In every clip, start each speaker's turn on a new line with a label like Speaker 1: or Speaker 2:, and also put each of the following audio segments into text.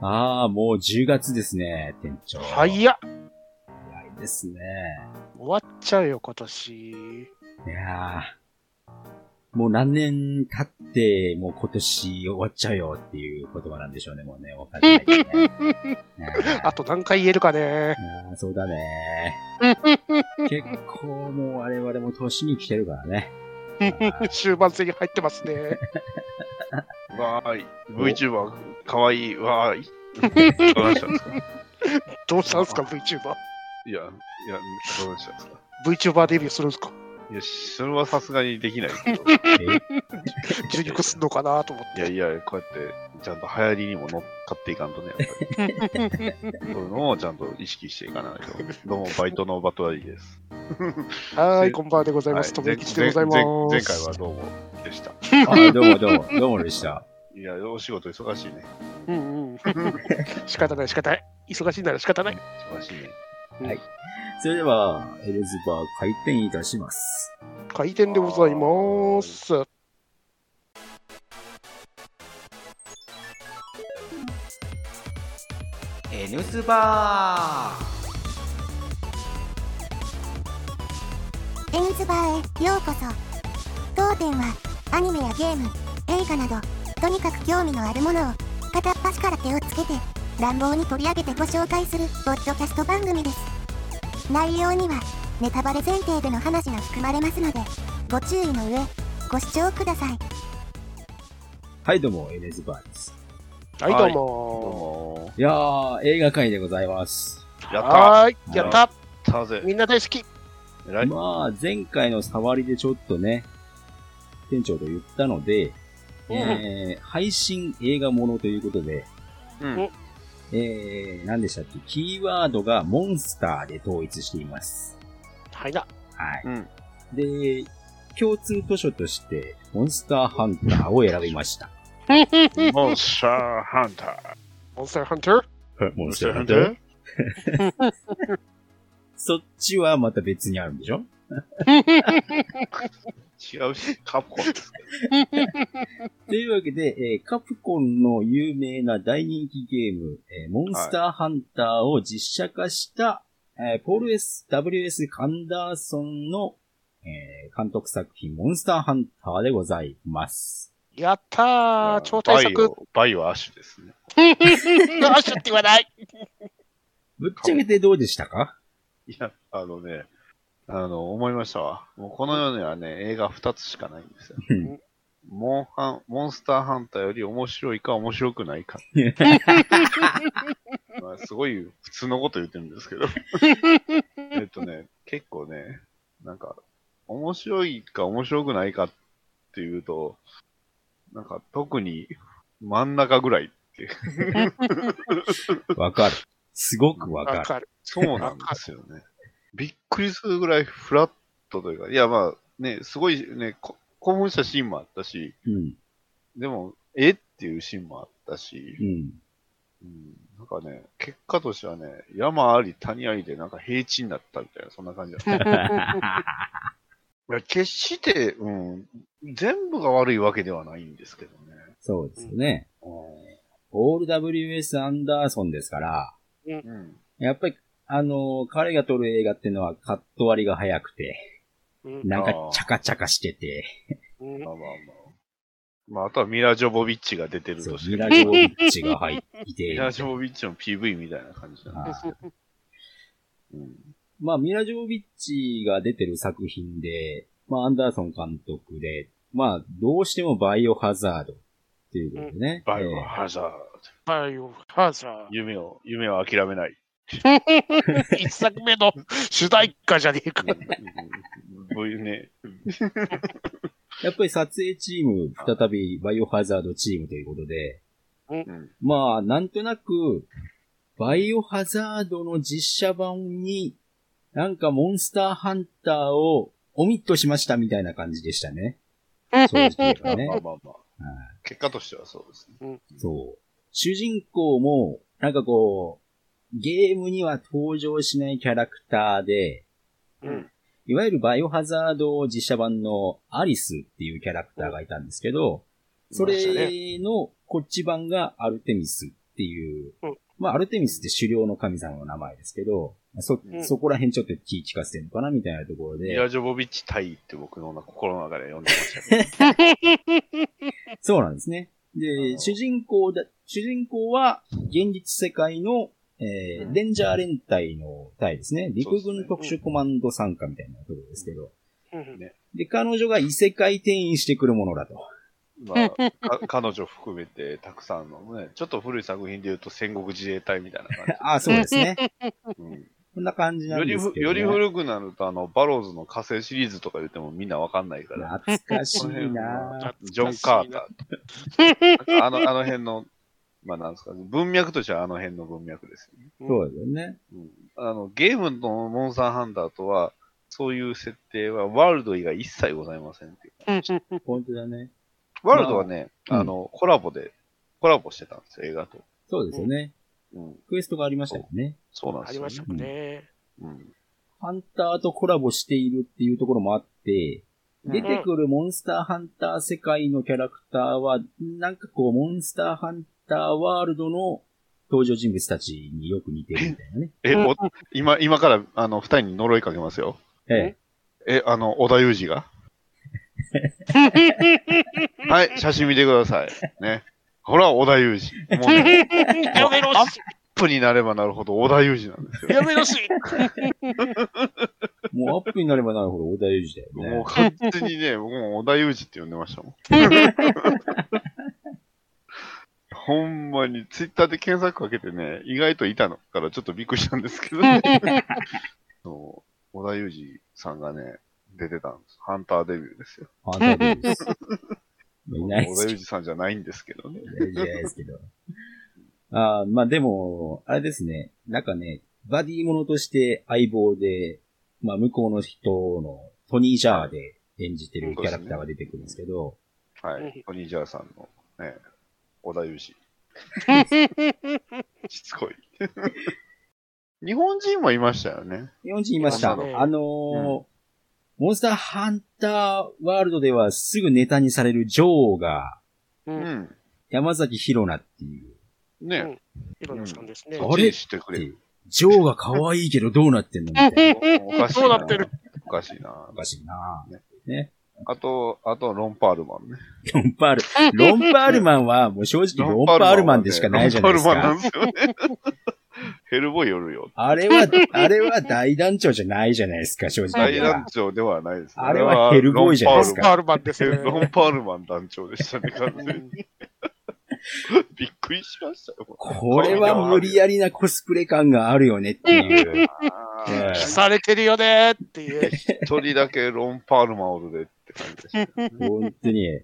Speaker 1: ああ、もう10月ですね、店長。
Speaker 2: 早っ
Speaker 1: 早いですね。
Speaker 2: 終わっちゃうよ、今年。
Speaker 1: いやーもう何年経って、もう今年終わっちゃうよっていう言葉なんでしょうね、もうね。わかんないですね。
Speaker 2: あと何回言えるかね。
Speaker 1: あーそうだね。結構もう我々も年に来てるからね。
Speaker 2: 終盤戦に入ってますね。
Speaker 3: わーい。VTuber、かわいい。わーい。どうしたんですか？
Speaker 2: どうしたんすか、VTuber？
Speaker 3: いや、いや、どうしたんですか
Speaker 2: ？VTuber デビューするんすか？
Speaker 3: いや、それはさすがにできないけど。
Speaker 1: え？
Speaker 2: 受肉すんのかなと思って。
Speaker 3: いやいや、こうやって、ちゃんと流行りにも乗っかっていかんとね、やっぱり。そういうのをちゃんと意識していかないと。どうも、バイトのバトラリーです。
Speaker 2: はーい、こんばんはでございます。と
Speaker 3: はい
Speaker 2: もきちでございます。
Speaker 3: 前前前回はどうもでした。
Speaker 1: あどうもどうも、どうもでした。
Speaker 3: いや、お仕事忙しいね。
Speaker 2: うんうん。仕方ない、仕方ない。忙しいなら仕方ない。
Speaker 3: 忙しいね。
Speaker 1: はいそれでは、エレズバー開店いたします。
Speaker 2: 開店でございます。
Speaker 4: N スバー
Speaker 5: エンズバーへようこそ当店はアニメやゲーム映画などとにかく興味のあるものを片っ端から手をつけて乱暴に取り上げてご紹介するポッドキャスト番組です内容にはネタバレ前提での話が含まれますのでご注意の上ご視聴ください
Speaker 1: はい、どうも、エレズバーです。
Speaker 2: はい、どう
Speaker 3: どう
Speaker 2: も。
Speaker 3: も
Speaker 1: いやー、映画会でございます。
Speaker 3: やった
Speaker 2: はーい、やった。
Speaker 3: たぜ。
Speaker 2: みんな大好き。
Speaker 1: まあ、前回の触りでちょっとね、店長と言ったので、
Speaker 2: うん
Speaker 1: えー、配信映画ものということで、
Speaker 3: うん。
Speaker 1: えー、何でしたっけ？キーワードがモンスターで統一しています。
Speaker 2: はいな。
Speaker 1: はい。
Speaker 3: うん。
Speaker 1: で、共通図書として、モンスターハンターを選びました。
Speaker 3: モンスターハンター。
Speaker 2: モンスターハンター？
Speaker 1: モ
Speaker 3: モンスターハンター？
Speaker 1: そっちはまた別にあるんでしょ？
Speaker 3: 違うし、カプコンですけ
Speaker 1: というわけで、えーカプコンの有名な大人気ゲーム、えーモンスターハンターを実写化した、えーポール S、WS カンダーソンの、えー監督作品、モンスターハンターでございます。
Speaker 2: やったー、
Speaker 3: ど。
Speaker 2: 超大作。
Speaker 3: バイオ、バイオアッシュですね。
Speaker 2: アッシュって言わない。
Speaker 1: ぶっちゃけてどうでしたか？
Speaker 3: いや、あのね、あの、思いましたわ。もうこの世にはね、映画2つしかないんですよ。
Speaker 1: うん
Speaker 3: モンハン、モンスターハンターより面白いか面白くないか。まあ、すごい普通のこと言ってるんですけど。えっとね、結構ね、なんか、面白いか面白くないかっていうと、なんか特に真ん中ぐらいって。
Speaker 1: わかる。すごくわかる。
Speaker 2: わかる。
Speaker 3: そうなんですよね。びっくりするぐらいフラットというか、いやまあね、すごいね、こ興奮したシーンもあったし、
Speaker 1: うん。
Speaker 3: でも、え？っていうシーンもあったし
Speaker 1: う、ん。
Speaker 3: うん、なんかね、結果としてはね、山あり谷ありでなんか平地になったみたいな、そんな感じだった。いや決して、うん、全部が悪いわけではないんですけどね。
Speaker 1: そうですよね。
Speaker 3: う
Speaker 1: オール WS アンダーソンですから、
Speaker 3: ん。
Speaker 1: やっぱり、あのー彼が撮る映画っていうのはカット割りが早くて、
Speaker 2: うん
Speaker 1: なんかチャカチャカしてて、
Speaker 2: うん
Speaker 3: まあまあまあ。まあ、あとはミラ・ジョボビッチが出てる
Speaker 1: そう
Speaker 3: として。
Speaker 1: ミラ・ジョービッチが入っていて、
Speaker 3: ミラ・ジョボビッチの PV みたいな感じなんですけど。うん
Speaker 1: まあ、ミラ・ジョービッチが出てる作品で、まあ、アンダーソン監督で、まあ、どうしてもバイオハザードっていうことでね。
Speaker 3: バイオ
Speaker 1: え
Speaker 3: ハザード。
Speaker 2: バイオハザ
Speaker 3: 夢を、夢を諦めない。
Speaker 2: 一作目の主題歌じゃねえか。
Speaker 3: こういうね、
Speaker 1: やっぱり撮影チーム、再びバイオハザードチームということで、
Speaker 3: うん。
Speaker 1: まあ、なん。となく、バイオハザードの実写版に、なん。かモンスターハンターをオミットしましたみたいな感じでしたね。正直言えばね
Speaker 3: まあ。まあまあ。結果としてはそうですね。
Speaker 1: そう。主人公も、なん。かこう、ゲームには登場しないキャラクターで、
Speaker 2: うん。
Speaker 1: いわゆるバイオハザード実写版のアリスっていうキャラクターがいたんですけど、それのこっち版がアルテミスっっていう
Speaker 2: うん、
Speaker 1: まあ、アルテミスって狩猟の神様の名前ですけど、そ、
Speaker 2: うん。
Speaker 1: そこら辺ちょっと気聞かせてるのかなみたいなところで、
Speaker 3: ミラジョボビッチ対って僕の心の中で読んでましたけど。
Speaker 1: そうなんですね。
Speaker 3: あ
Speaker 1: で、
Speaker 3: ー
Speaker 1: 主人公だ、主人公は、現実世界の、えー
Speaker 3: うん
Speaker 1: レンジャー連隊の隊ですね。陸軍特殊コマンド参加みたいなところですけど。
Speaker 2: うん
Speaker 1: で、彼女が異世界転移してくるものだと。
Speaker 3: まあ、か彼女含めてたくさんのね、ちょっと古い作品で言うと戦国自衛隊みたいな感
Speaker 1: あ、そうですね。
Speaker 3: じ。うん
Speaker 1: こんな感じなんですけど、ね。
Speaker 3: より古くなると、あの、バローズの火星シリーズとか言ってもみんなわかんないから。
Speaker 1: 懐かしいな
Speaker 3: はジョン・カーター。あの、あの辺の、まあなんですか、文脈としてはあの辺の文脈ですよね。
Speaker 1: そうですよね。
Speaker 3: うん、あの、ゲームのモンスターハンターとは、そういう設定はワールド以外一切ございませんっていう。
Speaker 1: 本当だね。
Speaker 3: ワールドはね、
Speaker 1: まあ
Speaker 3: あの、コラボで、コラボしてたんですよ、映画と。
Speaker 1: そうですよね。
Speaker 3: うん、
Speaker 1: クエストがありましたよね。
Speaker 3: そうなんですよ、ね。
Speaker 2: ありましたもんね。
Speaker 3: うん。
Speaker 1: ハンターとコラボしているっていうところもあって、
Speaker 3: うん
Speaker 1: 出てくるモンスターハンター世界のキャラクターは、なんかこう、モンスターハンターワールドの登場人物たちによく似てるみたいなね。
Speaker 3: え、お、今、今から、あの、二人に呪いかけますよ。
Speaker 1: ええ。
Speaker 3: え、あの、小田裕二が？はい、写真見てください。ね。ほら、小田裕二。もうね、
Speaker 2: やめろ
Speaker 3: アップになればなるほど小田裕二なんですよ。
Speaker 2: やめろし
Speaker 1: もうアップになればなるほど小田裕二だよね。
Speaker 3: もう完全にね、僕も小田裕二って呼んでましたもん。ほんまに、ツイッターで検索かけてね、意外といたのからちょっとびっくりしたんですけどね。そう、小田裕二さんがね、出てたんです。ハンターデビューですよ。
Speaker 1: ハンターデビューです。
Speaker 3: 小田裕二さんじゃないんですけどね。
Speaker 1: 大事じゃないですけど。ああ、まあでも、あれですね。なんかね、バディものとして相棒で、まあ向こうの人のトニー・ジャーで演じてるキャラクターが出てくるんですけど、
Speaker 3: はい。お兄ジャーさんの、ね、小田裕二。しつこい。日本人もいましたよね。
Speaker 1: 日本人いました。あのーモンスターハンターワールドではすぐネタにされるジョーが
Speaker 2: う。
Speaker 3: うんん。
Speaker 1: 山崎宏奈っていう。
Speaker 3: ね。
Speaker 2: いろんなさんですね。
Speaker 1: あれ？
Speaker 3: してくれる。
Speaker 1: ジョーが可愛いけどどうなってんのみたいな。
Speaker 3: おかしいな。
Speaker 2: そうなってる？
Speaker 3: おかしいな
Speaker 1: お。かしいな
Speaker 3: ね
Speaker 1: ね。
Speaker 3: あと、あと、ロンパールマンね。
Speaker 1: ロンパール、ロンパールマンはもう正直ロンパールマンでしかないじゃないです
Speaker 3: ロンパールマン
Speaker 1: か。
Speaker 3: なんですよね。ヘルボイおるよ。
Speaker 1: あれは、あれは大団長じゃないじゃないですか、正直
Speaker 3: 大
Speaker 1: は
Speaker 3: 団。長ではないです。
Speaker 1: あれはヘルボーイじゃないですか
Speaker 2: パールマンですね。
Speaker 3: ロンパールマン団長でしたね、完全に。びっくりしましたよ。
Speaker 1: これは無理やりなコスプレ感があるよねっていう。
Speaker 2: されてるよねっていう。
Speaker 3: 一人だけロンパールマンおるで感じでしたね。
Speaker 1: 本当に。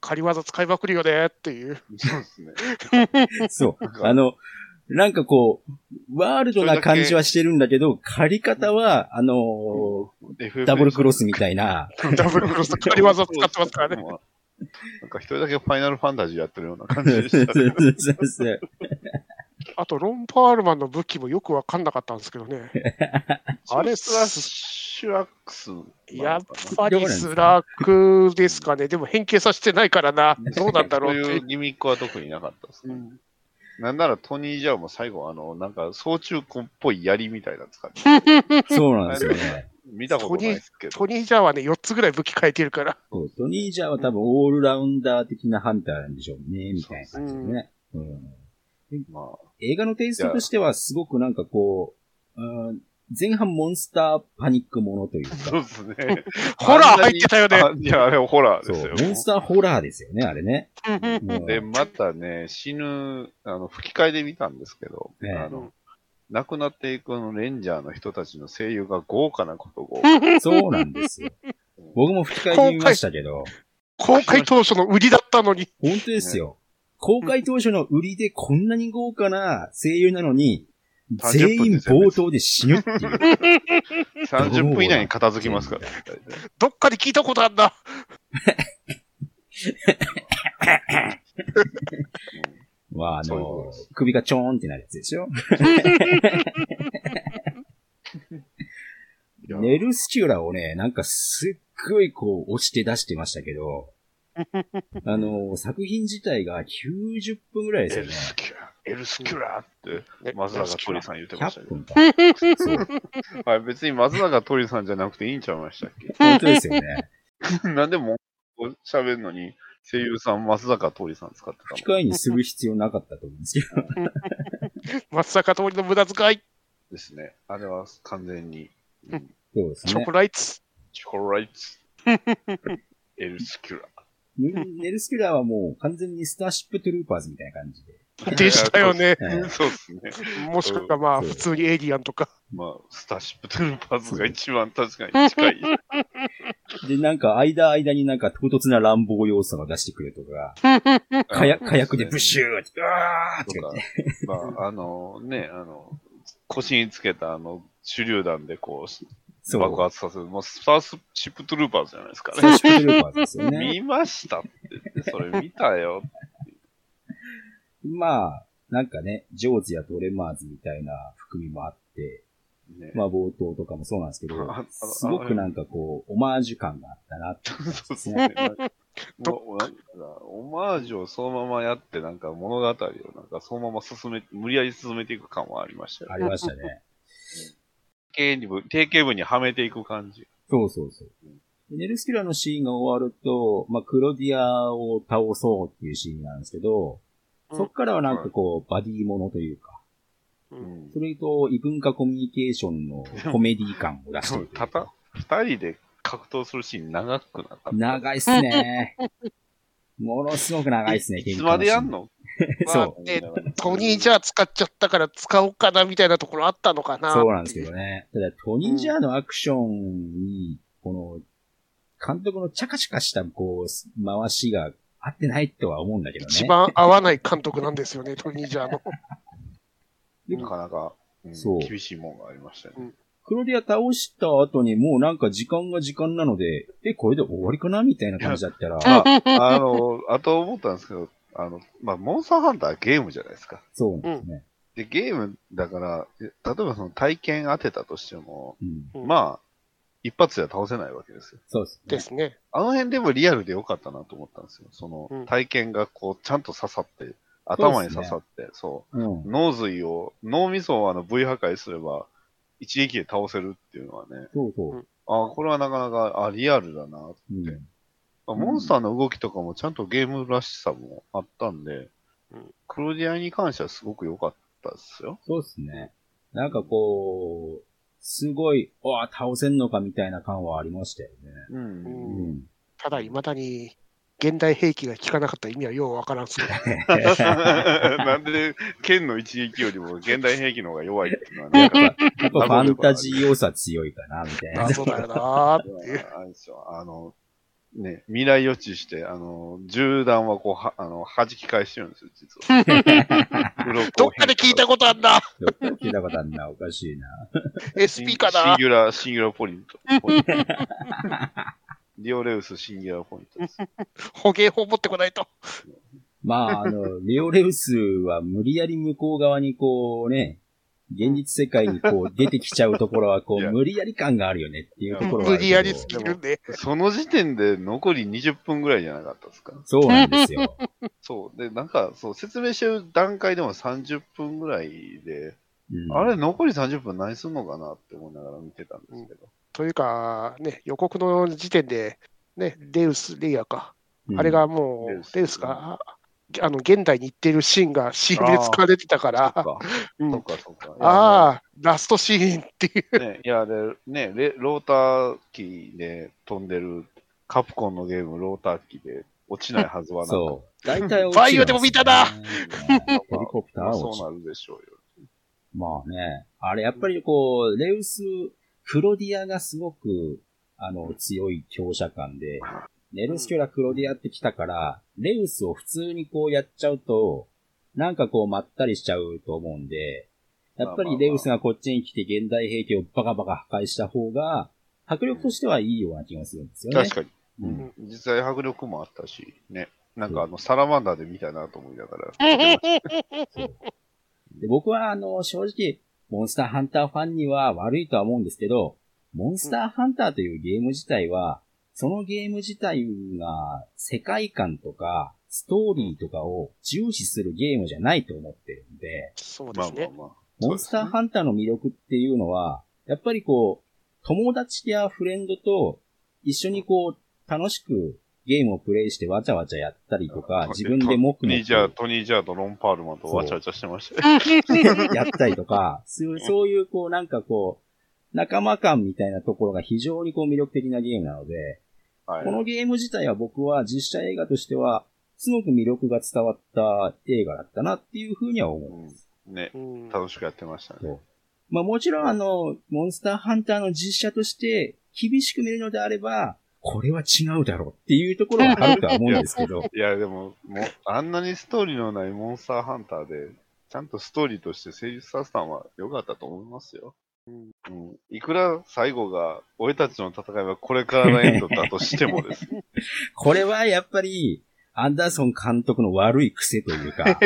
Speaker 2: 仮技使いまくるよねっていう。
Speaker 3: そうですね。
Speaker 1: そう。あの、なんかこう、ワールドな感じはしてるんだけど、借り方は、あのーダブルクロスみたいな、
Speaker 2: ダブルクロスと仮技使ってますからね。
Speaker 3: ね。なんか一人だけファイナルファンタジーやってるような感じでしたね。
Speaker 2: あと、ロンパールマンの武器もよくわかんなかったんですけどね。あれ、
Speaker 3: スラッシュアックス。
Speaker 2: やっぱりスラックですかね。でも変形させてないからな。どうなんだろうって
Speaker 3: そういう。ギミックは特になかったですか、
Speaker 2: うん
Speaker 3: なんならトニー・ジャーも最後、あの、なんか、操虫棍っぽい槍みたいなの使って、
Speaker 1: そうなんですよね。
Speaker 3: 見たことないですけど。
Speaker 2: トニー・ジャーはね、4つぐらい武器変えてるから。
Speaker 1: そうトニージャーは多分オールラウンダー的なハンターなんでしょうね、みたいな感じでね。うん
Speaker 3: まあ、
Speaker 1: 映画のテイストとしてはすごくなんかこう、うん前半モンスターパニックものというか、
Speaker 3: そうですね。
Speaker 2: ホラー入ってたよね。
Speaker 3: あいや、あれホラーですよ。、
Speaker 1: モンスターホラーですよね、あれね。うん
Speaker 3: で、またね、死ぬ、あの、吹き替えで見たんですけど、
Speaker 1: ええ
Speaker 3: あの、亡くなっていくあのレンジャーの人たちの声優が豪華なこと豪華。
Speaker 1: そうなんですよ。僕も吹き替えで見ましたけど、
Speaker 2: 公開当初の売りだったのに。
Speaker 1: 本当ですよ。公開当初の売りでこんなに豪華な声優なのに、
Speaker 3: 30
Speaker 1: 全員冒頭で死ぬっていう。
Speaker 3: 30分以内に片付きますから、
Speaker 2: どっかで聞いたことあんだ。
Speaker 1: まあ、あの首がちょーんってなるやつでしょ？ネルスチュラをね、なんかすっごいこう押して出してましたけど、あの、作品自体が90分ぐらいです
Speaker 3: エ
Speaker 1: よね。
Speaker 3: ルスキュラー、エルスキュラーって、
Speaker 2: ね
Speaker 3: 松坂鳥さん言ってました
Speaker 1: 100
Speaker 3: けど。はい、別に松坂鳥さんじゃなくていいんちゃいましたっ
Speaker 1: 本当ですよね。
Speaker 3: け なんでもう喋るのに、声優さん松坂鳥さん使ってたの？
Speaker 1: 機械にする必要なかったと思うんですけど。
Speaker 2: 松坂通りの無駄遣い、
Speaker 3: ですね。あれは完全に、
Speaker 2: う
Speaker 3: うんん
Speaker 1: そうですね
Speaker 2: チョコ。ライツ。
Speaker 3: チョコライツ、エルスキュラー。
Speaker 1: ネネルスキュラーはもう完全にスターシップトゥルーパーズみたいな感じで。
Speaker 2: でしたよね。
Speaker 1: はい
Speaker 3: そうですね。
Speaker 2: もしくはまあ、普通にエイリアンとか。
Speaker 3: まあ、スターシップトゥルーパーズが一番確かに近い。
Speaker 1: で、なんか間間になんか唐突な乱暴要素が出してくるとか、火薬火薬でブッシューって、うわーって
Speaker 3: とか
Speaker 1: 言って。、
Speaker 3: まあ、あのね、あの、腰につけたあの、手榴弾でこう、
Speaker 1: そう。
Speaker 3: 爆発させる。もうスターシップトゥルーパーズじゃないですか
Speaker 1: スター
Speaker 3: ね。
Speaker 1: シップトゥルーパーズですよね。
Speaker 3: 見ましたって言って、それ見たよ。
Speaker 1: まあ、なんかね、ジョーズやトレマーズみたいな含みもあって、
Speaker 3: ね、
Speaker 1: まあ冒頭とかもそうなんですけどすごくなんかこう、オマージュ感があったなって。
Speaker 3: そうですね。オマージュをそのままやって、なんか物語をなんかそのまま進め、無理やり進めていく感はありましたよ
Speaker 1: ありましたね。
Speaker 3: 定型部、定型部にはめていく感じ。
Speaker 1: そうそうそう。でネルスキュラーのシーンが終わると、まあ、クロディアを倒そうっていうシーンなんですけど、そっからはなんかこう、バディものというか、
Speaker 2: う
Speaker 3: うんん。
Speaker 1: それと異文化コミュニケーションのコメディ感を出して
Speaker 3: た
Speaker 1: か
Speaker 3: た、二人で格闘するシーン長くなかった？
Speaker 1: 長いっすね。ものすごく長いっすね、
Speaker 3: いつまでやんの？
Speaker 1: そう
Speaker 2: でトニーじゃあ使っちゃったから使おうかなみたいなところあったのかな。
Speaker 1: そうなんですけどね。ただ、トニージャーのアクションに、この、監督のチャカチャカした、こう、回しが合ってないとは思うんだけどね。
Speaker 2: 一番合わない監督なんですよね、トニージャーの。
Speaker 3: なかなか、うん
Speaker 1: そう
Speaker 3: 厳しいもんがありましたよね。
Speaker 1: クロディア倒した後にもうなんか時間が時間なので、え、これで終わりかなみたいな感じだったら、
Speaker 3: あ、あの、あと思ったんですけど、あの、まあ、モンスターハンターはゲームじゃないですか。
Speaker 1: そうなんですね。
Speaker 3: で、ゲームだから、え例えばその体験当てたとしても、
Speaker 1: うん。
Speaker 2: うん
Speaker 3: まあ、一発では倒せないわけですよ。
Speaker 1: そうですね。
Speaker 2: ですね。
Speaker 3: あの辺でもリアルでよかったなと思ったんですよ。その
Speaker 2: うん
Speaker 3: 体験がこう、ちゃんと刺さって、頭に刺さって、そう,、
Speaker 1: うん。
Speaker 3: 脳髄を、脳みそをあの V 破壊すれば、一撃で倒せるっていうのはね、
Speaker 1: そうそう。
Speaker 3: あこれはなかなか、あリアルだな。
Speaker 1: うん。
Speaker 3: まあモンスターの動きとかもちゃんとゲームらしさもあったんで、
Speaker 2: うん
Speaker 3: クロディアに関してはすごく良かったですよ。
Speaker 1: そうですね。なんかこう、すごい、わあ、倒せんのかみたいな感はありましたよね。
Speaker 3: うん。
Speaker 2: うん
Speaker 1: うん。
Speaker 2: ただ、未だに、現代兵器が効かなかった意味はようわからんっすけど。
Speaker 3: なんで、剣の一撃よりも現代兵器の方が弱いっていうのはね、
Speaker 1: やっぱ、ファンタジー要素は強いかな、みたいな。
Speaker 2: 謎だよなーっていう。
Speaker 3: あの、ね、未来予知して、あの、銃弾はこう、は、あの、弾き返してるんですよ、実は。
Speaker 2: どっかで聞いたことあんな
Speaker 1: どっかで聞いたことあるな、おかしいな。
Speaker 2: !SP か
Speaker 3: シン
Speaker 2: な
Speaker 3: ギュラー、シンギュラーポイント。リオレウスシンギュラーポイントです。
Speaker 2: 捕鯨法持ってこないと。
Speaker 1: まあ、あの、レオレウスは無理やり向こう側にこうね、現実世界にこう出てきちゃうところはこ
Speaker 3: いうや
Speaker 1: 無理やり感があるよねっていうところは。
Speaker 2: 無理やりすぎるんで。
Speaker 3: その時点で残り20分ぐらいじゃなかったですか？
Speaker 1: そうなんですよ。
Speaker 3: そう。で、なんか、そう、説明してる段階でも30分ぐらいで、
Speaker 1: うん
Speaker 3: あれ、残り30分何すんのかなって思いながら見てたんですけど。
Speaker 2: というか、ね、予告の時点で、ね、レウス、レイヤーか。
Speaker 1: うん
Speaker 2: あれがもう、
Speaker 3: レウス
Speaker 2: レウスが、あの、現代に行ってるシーンが CM で使われてたから。ああ、ラストシーンっていう。
Speaker 3: ね、いや、で、ね、レローター機で飛んでる、カプコンのゲーム、ローター機で落ちないはずはなかっ
Speaker 1: そう。大体、
Speaker 2: バイオでも見たな
Speaker 3: た。
Speaker 1: ヘリコプター
Speaker 3: まあ
Speaker 1: は落ち
Speaker 3: そうなるでしょうよ。
Speaker 1: まあね、あれやっぱりこう、レウス、クロディアがすごく、あの、強い強者感で、ネルスキュラクロディアって来たから、レウスを普通にこうやっちゃうと、なんかこうまったりしちゃうと思うんで、やっぱりレウスがこっちに来て現代兵器をバカバカ破壊した方が、迫力としてはいいような気がするんですよね。
Speaker 3: 確かに。
Speaker 1: うん
Speaker 3: 実際迫力もあったし、ね。なんかあの、サラマンダーで見たいなと思いながら。
Speaker 1: で僕はあの、正直、モンスターハンターファンには悪いとは思うんですけど、モンスターハンターというゲーム自体は、そのゲーム自体が世界観とかストーリーとかを重視するゲームじゃないと思ってるんで、
Speaker 2: そうですね。
Speaker 1: モンスターハンターの魅力っていうのは、やっぱりこう、友達やフレンドと一緒にこう、楽しくゲームをプレイしてわちゃわちゃやったりとか、自分で黙
Speaker 3: トニージャー、
Speaker 1: 々
Speaker 3: トニージャーとロンパールマンとわちゃわちゃしてました
Speaker 1: やったりとか、そうそういうこう、なんかこう、仲間感みたいなところが非常にこう魅力的なゲームなので、
Speaker 3: はい
Speaker 1: このゲーム自体は僕は実写映画としては、すごく魅力が伝わった映画だったなっていうふうには思います。
Speaker 3: ね、
Speaker 2: うん
Speaker 3: 楽しくやってましたね。
Speaker 1: まあもちろんあの、モンスターハンターの実写として厳しく見るのであれば、これは違うだろうっていうところはあるとは思うんですけど、
Speaker 3: いや、でも、もう、あんなにストーリーのないモンスターハンターで、ちゃんとストーリーとして成立させたのは良かったと思いますよ。
Speaker 2: うん
Speaker 3: うん。いくら最後が、俺たちの戦いはこれからのエンドだとしてもです。
Speaker 1: これはやっぱり、アンダーソン監督の悪い癖というか、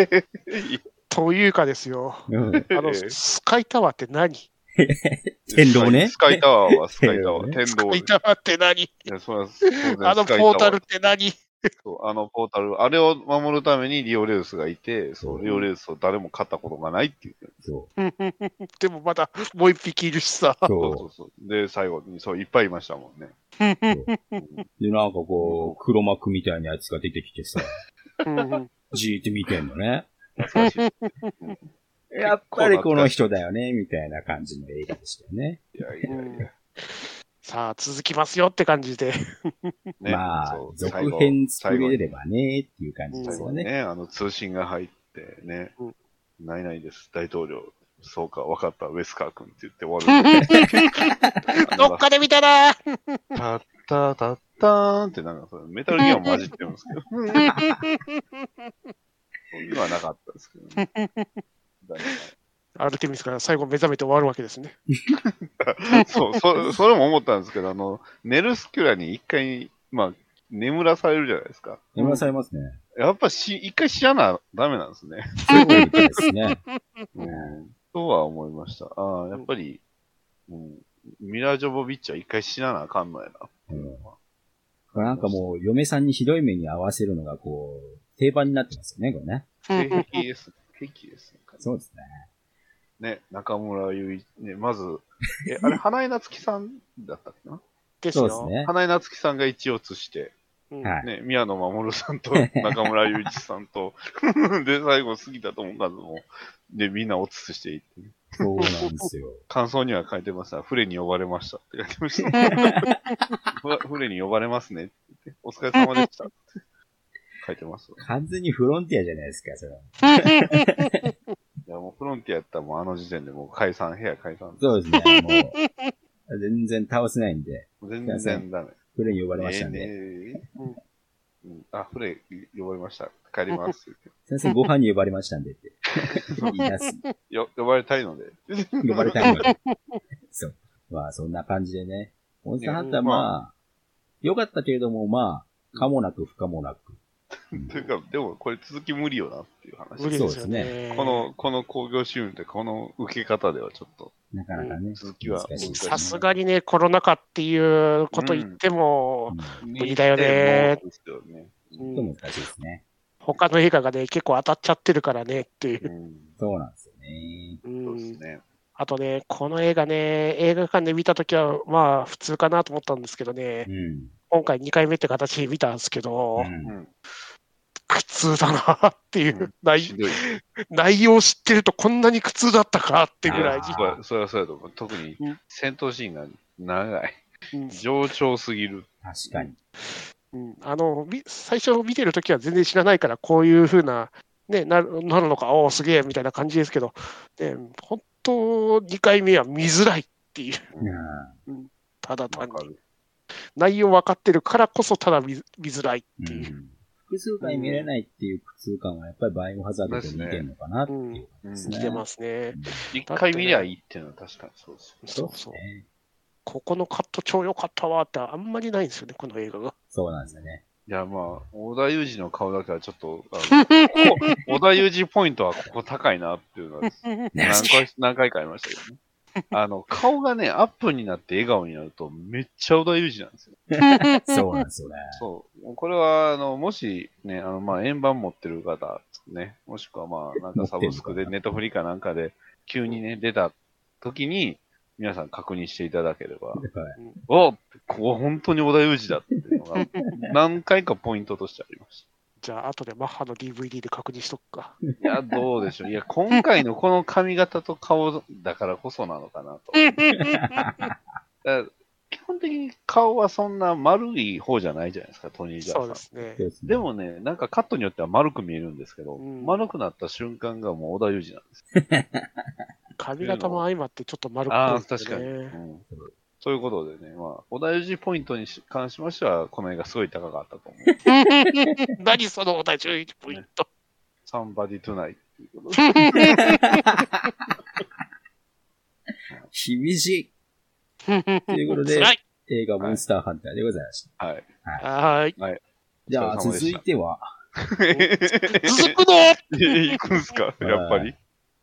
Speaker 2: というかですよ。
Speaker 1: うん
Speaker 2: あの、スカイタワーって何？
Speaker 1: 天狼ね
Speaker 3: スカイタワーはスカイタワー。
Speaker 1: 天
Speaker 2: スカ
Speaker 3: 天狼です。
Speaker 2: イタワーって何？あのポータルって何？
Speaker 3: そうあのポータル、あれを守るためにリオレウスがいて、そう、リオレウスを誰も勝ったことがないっていう。
Speaker 1: そ
Speaker 2: でもまだもう一匹いるしさ。
Speaker 1: う。
Speaker 3: そう
Speaker 1: そ
Speaker 3: そうそう。で、最後に、そう、いっぱいいましたもんね。
Speaker 1: う。で、なんかこう、黒幕みたいなやつが出てきてさ、
Speaker 2: うん
Speaker 1: じーって見てんのね。
Speaker 3: 懐かしい。
Speaker 1: やっぱりこの人だよね、みたいな感じの映画でしたよね。
Speaker 3: いやいやいや。
Speaker 2: さあ、続きますよって感じで。
Speaker 3: ね
Speaker 1: まあ続編作れればね、っていう感じですよね。
Speaker 3: ね、あの通信が入ってね、
Speaker 2: うん
Speaker 3: ないないです、大統領。そうか、わかった、ウェスカー君って言って終わるんで。
Speaker 2: どっかで見たな
Speaker 3: タッタタッターンってなんかそれメタルギアも混じってるんですけど。そういうのはなかったですけどね。
Speaker 2: アルテミスから最後目覚めて終わるわけですね。
Speaker 3: そう、そ、それも思ったんですけど、あの、ネルスキュラに一回、まあ、眠らされるじゃないですか。
Speaker 1: 眠らされますね。
Speaker 3: やっぱし、一回死ななダメなんですね。
Speaker 1: そうですね。
Speaker 3: うん。とは思いました。ああ、やっぱり、うん、ミラージョボビッチは一回死ななあかんのやな。
Speaker 1: うんなんかもう、嫁さんにひどい目に合わせるのが、こう、定番になってますよね、これね。
Speaker 3: 平気です。平気です。
Speaker 1: そうですね。
Speaker 3: ね、中村ゆい、ね、まず、え、あれ、花江夏樹さんだったっけな？
Speaker 2: ですよ。
Speaker 1: そうですね。
Speaker 3: 花江夏樹さんが一応映して、
Speaker 2: うん
Speaker 1: はい。
Speaker 3: ね、宮野真守さんと 中村雄一さんと、で、最後杉田智和も、で、みんなおつつしていって、
Speaker 1: そうなんですよ。
Speaker 3: 感想には書いてました。船に呼ばれましたって書いてました。ふ船に呼ばれますねって言って、お疲れ様でしたって書いてます。
Speaker 1: 完全にフロンティアじゃないですか、それは。
Speaker 3: いや、もうフロンティアやったらもうあの時点でもう解散、部屋解散。
Speaker 1: そうですね、もう。全然倒せないんで、
Speaker 3: 全然ダメ。
Speaker 1: フレに呼ばれましたんで。
Speaker 3: えーね
Speaker 2: うん
Speaker 3: うんあ、船呼ばれました。帰ります
Speaker 1: 先生ご飯に呼ばれましたんでって。言い出す。
Speaker 3: よ、呼ばれたいので。
Speaker 1: 呼ばれたいので。そう。まあ、そんな感じでね。モンスターハンター、まあ、良かったけれども、まあ、かもなく不可もなく。
Speaker 3: という か、でもこれ続き無理よなっていう話。
Speaker 2: 無理ですよ
Speaker 1: そうで
Speaker 2: ね。
Speaker 3: この、この工業収入ってこの受け方ではちょっと、
Speaker 1: なかなかね。
Speaker 3: 続きは
Speaker 2: さすがにね、コロナ禍っていうこと言っても、
Speaker 3: 無
Speaker 2: 理だよね。うん
Speaker 1: 難しいですね。
Speaker 2: 他の映画がね、結構当たっちゃってるからねっていうう。
Speaker 3: ん。
Speaker 1: そうなんですよね。
Speaker 2: うん
Speaker 3: そうですね。
Speaker 2: あとね、この映画ね、映画館で見たときは、まあ、普通かなと思ったんですけどね、
Speaker 1: うん。
Speaker 2: 今回2回目って形で見たんですけど、
Speaker 1: うん
Speaker 3: うん。
Speaker 2: 苦痛だなっていう、
Speaker 3: うん
Speaker 2: 内。内容を知ってるとこんなに苦痛だったかってぐらいに
Speaker 3: それそれはそうやと思う。特に
Speaker 2: うん
Speaker 3: 戦闘シーンが長い。
Speaker 2: うん
Speaker 3: 冗長すぎる。
Speaker 1: 確かに。
Speaker 2: うんあのみ最初見てるときは全然知らないから、こういうふうな、ね、なるなるのか、おお、すげえみたいな感じですけど、ね、本当、2回目は見づらいっていう、
Speaker 1: うん
Speaker 2: ただ単に。内容分かってるからこそ、ただ見見づらいっていう。
Speaker 1: うん複数回見れないっていう苦痛感はやっぱりバイオハザードと似てるのかなっていう感じですね。
Speaker 2: 来てますね。
Speaker 3: 一回見りゃいいっていうのは確かにそうです。
Speaker 1: そ
Speaker 2: そううそう。ここのカット超良かったわってあんまりないんですよね、この映画が。
Speaker 1: そうなんですよね。
Speaker 3: いや、まあ、小田裕二の顔だけはちょっと、小田裕二ポイントはここ高いなっていうのは何回、何回かありましたけどね。あの、顔がね、アップになって笑顔になると、めっちゃ小田裕二なんですよ。
Speaker 1: そうなんですよね。
Speaker 3: そう。これは、あの、もしね、あの、まあ、円盤持ってる方、ね、もしくはまあ、なんかサブスクで、ネットフリかなんかで、急にね、出た時に、皆さん確認していただければ、
Speaker 1: はい
Speaker 3: おここ本当に小田裕二だっていうのが、何回かポイントとしてありまし
Speaker 2: じゃあ、後でマッハの DVD で確認しとくか。
Speaker 3: た。いや、どうでしょう。いや、今回のこの髪型と顔だからこそなのかなと。基本的に顔はそんな丸い方じゃないじゃないですか、トニー・ジャーさん。
Speaker 2: そうですね。
Speaker 1: ですね
Speaker 3: でもね、なんかカットによっては丸く見えるんですけど、
Speaker 2: うん
Speaker 3: 丸くなった瞬間がもう小田裕二なんです。
Speaker 2: 髪型も相まってちょっと丸
Speaker 3: ああ、
Speaker 2: っぽいです
Speaker 3: 確かに、
Speaker 2: ね。
Speaker 3: うん。そういうことでね、まあ、小田裕二ポイントにし関しましては、この絵がすごい高かったと思う。
Speaker 2: 何その同じ11ポイント。
Speaker 3: サンバディトゥナイっていうことで。
Speaker 1: 厳しい。ということで。映画モンスターハンターでございました。
Speaker 3: はい。
Speaker 2: はーい。
Speaker 1: じゃあ、続いては、
Speaker 2: 続くの
Speaker 3: 行くんすか？やっぱり。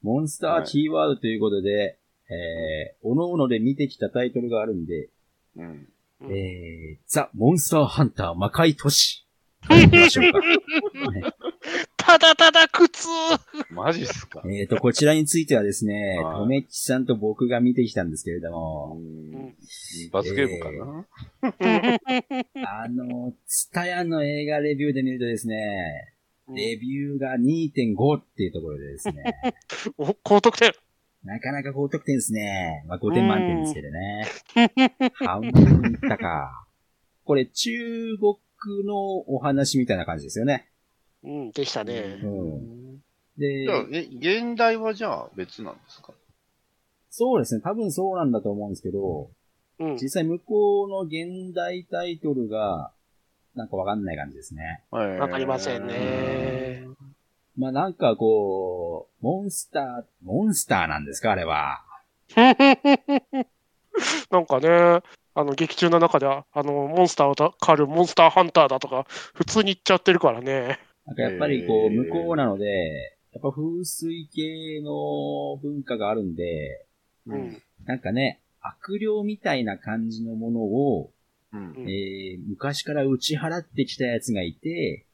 Speaker 1: モンスターキーワードということで、えー、おのおので見てきたタイトルがあるんで、
Speaker 3: うん。
Speaker 2: うん
Speaker 1: えー、ザ・モンスターハンター魔界都市。行きましょうか。
Speaker 2: ただただ苦痛。
Speaker 3: マジっすか？
Speaker 1: えーと、こちらについてはですね、
Speaker 3: はい
Speaker 1: とめっちさんと僕が見てきたんですけれど
Speaker 3: う
Speaker 1: も、
Speaker 3: ん。罰ゲームかな、
Speaker 1: あの、ツタヤの映画レビューで見るとですね、レビューが2.5っていうところでですね、
Speaker 2: お高得点。
Speaker 1: なかなか高得点ですね。まあ5点満点ですけどね。半分いったか。これ中国のお話みたいな感じですよね。
Speaker 2: うん、でしたね。
Speaker 1: うんで
Speaker 3: じゃあ、え、現代はじゃあ別なんですか？
Speaker 1: そうですね。多分そうなんだと思うんですけど、
Speaker 2: うん。
Speaker 1: 実際向こうの現代タイトルが、なんかわかんない感じですね。
Speaker 3: わ
Speaker 2: わかりませんね。
Speaker 1: まあなんかこう、モンスター、モンスターなんですかあれは。
Speaker 2: なんかね、あの、劇中の中では、あの、モンスターをた狩るモンスターハンターだとか、普通に言っちゃってるからね。
Speaker 1: なんかやっぱりこう、向こうなので、やっぱ風水系の文化があるんで、
Speaker 2: うん。
Speaker 1: なんかね、悪霊みたいな感じのものを、
Speaker 3: うん。
Speaker 2: うん
Speaker 1: えー昔から打ち払ってきたやつがいて、
Speaker 2: うん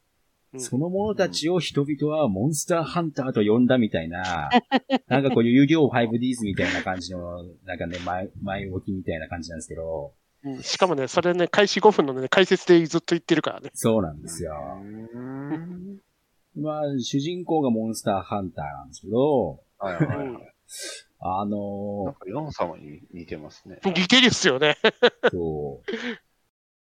Speaker 1: その者たちを人々はモンスターハンターと呼んだみたいな、なんかこう遊戯王 5Ds みたいな感じの、なんかね、前、前置きみたいな感じなんですけど、
Speaker 2: うんしかもね、それね、開始5分のね、解説でずっと言ってるからね。
Speaker 1: そうなんですよ。
Speaker 3: うん
Speaker 1: まあ、主人公がモンスターハンターなんですけど、
Speaker 3: はいはいはい。
Speaker 1: あ
Speaker 3: なん
Speaker 1: の
Speaker 3: か、ヨン様に似てますね。
Speaker 2: 似てるっすよね。
Speaker 1: ー、そう、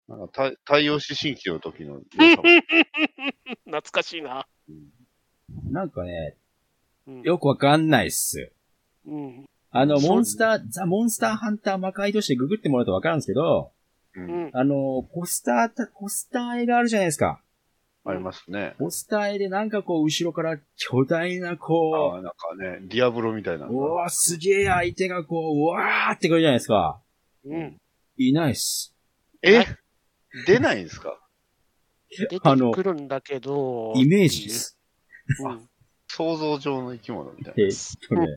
Speaker 3: なんか太、太陽視神器の時の。
Speaker 2: 懐かしいな。
Speaker 1: なんかね、
Speaker 2: うん。
Speaker 1: よくわかんないっす。
Speaker 2: うん。
Speaker 1: あの、
Speaker 2: そう
Speaker 1: モンスター、ザ・モンスターハンター魔界としてググってもらうとわかるんですけど、
Speaker 3: う。
Speaker 2: うんん。
Speaker 1: あの、ポスターた、ポスター絵があるじゃないですか。
Speaker 3: ありますね。
Speaker 1: ポスター絵でなんかこう、後ろから巨大な
Speaker 3: あ
Speaker 1: こ
Speaker 3: あ、なんかね、ディアブロみたいな
Speaker 1: う、
Speaker 3: のが。
Speaker 1: うわ、すげえ相手がこう、うわーってくるじゃないですか。
Speaker 2: うん。
Speaker 1: いないっす。
Speaker 3: え？出ないんですか？
Speaker 2: 出て
Speaker 1: あの
Speaker 2: くるんだけど。
Speaker 1: イメージです。
Speaker 2: うん。
Speaker 3: 想像上の生き物みたい
Speaker 1: えーっとね、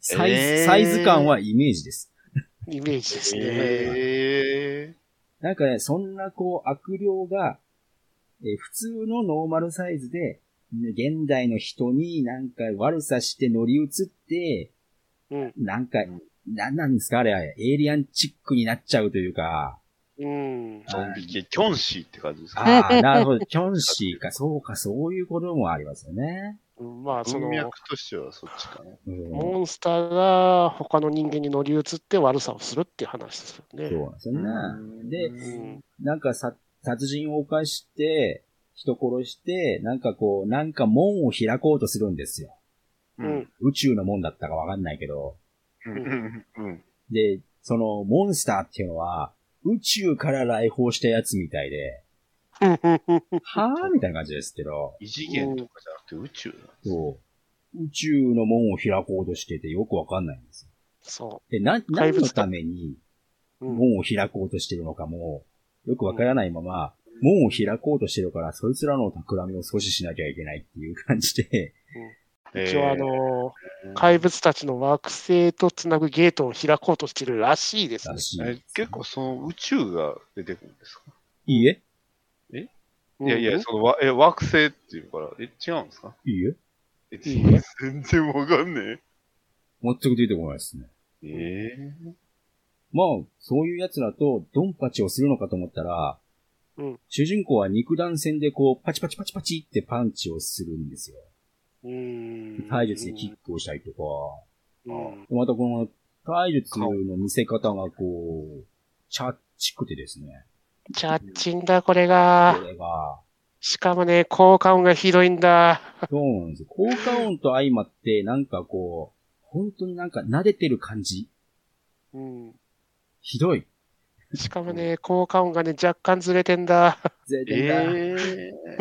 Speaker 1: サイズ、
Speaker 3: えー
Speaker 1: サイズ感はイメージです。
Speaker 2: イメージです
Speaker 3: な。
Speaker 2: ね。
Speaker 3: へ
Speaker 1: なんかね、そんなこう、悪霊が、えー普通のノーマルサイズで、ね現代の人になんか悪さして乗り移って、
Speaker 2: うん。
Speaker 1: なんか
Speaker 3: うん、
Speaker 1: なんなんですか？あれ、エイリアンチックになっちゃうというか、
Speaker 2: うん。
Speaker 3: ンビ系、キョンシーって感じですか
Speaker 1: ああ、なるほど、キョンシーか、そうか、そういうこともありますよね。
Speaker 2: うんまあ、その、
Speaker 3: 文脈としてはそっちかな。
Speaker 1: うん、
Speaker 2: モンスターが他の人間に乗り移って悪さをするっていう話ですよね。
Speaker 1: そうなんですよね。で、
Speaker 2: うん。
Speaker 1: なんかさ、殺人を犯して、人殺して、なんかこう、なんか門を開こうとするんですよ。
Speaker 3: う
Speaker 2: うんん。
Speaker 1: 宇宙の門だったかわかんないけど。
Speaker 3: うん。
Speaker 1: で、そのモンスターっていうのは、宇宙から来訪したやつみたいで、はぁみたいな感じですけど、
Speaker 3: 異次元とかじゃなくて宇宙なんですね。
Speaker 1: そう。宇宙の門を開こうとしててよくわかんないんですよ。
Speaker 2: そ
Speaker 1: で、な、何のために。門を開こうとしてるのかも、よくわからないまま、門を開こうとしてるから、そいつらの企みを阻止しなきゃいけないっていう感じで、
Speaker 2: 一応あの
Speaker 3: えー
Speaker 2: 怪物たちの惑星とつなぐゲートを開こうとしてるらしいですね
Speaker 1: ら。しい。
Speaker 3: え結構その宇宙が出てくるんですか？
Speaker 1: いいえ
Speaker 3: いやいや、
Speaker 2: うん
Speaker 3: そのわえ惑星っていうから、え、違うんですか？
Speaker 1: いいえ
Speaker 3: え
Speaker 2: いいね
Speaker 3: 全然わかんね
Speaker 1: 全く出てこないですね。
Speaker 3: え。え
Speaker 1: まあ、そういう奴らとドンパチをするのかと思ったら、
Speaker 2: うん
Speaker 1: 主人公は肉弾戦でこう、パチパチパチパチってパンチをするんですよ。
Speaker 2: うん
Speaker 1: 体術でキックをしたりとか、
Speaker 2: うん
Speaker 1: またこの体術の見せ方がこう、チャッチくてですね。
Speaker 2: チャッチンだ、これが
Speaker 1: こ。れが、
Speaker 2: しかもね、効果音がひどいんだ。
Speaker 1: そうなんですよ。効果音と相まって、なんかこう、本当になんか撫でてる感じ。
Speaker 2: うん。
Speaker 1: ひどい。
Speaker 2: しかもね、効果音がね、若干ずれてんだ。
Speaker 1: ぜてんだ。
Speaker 3: え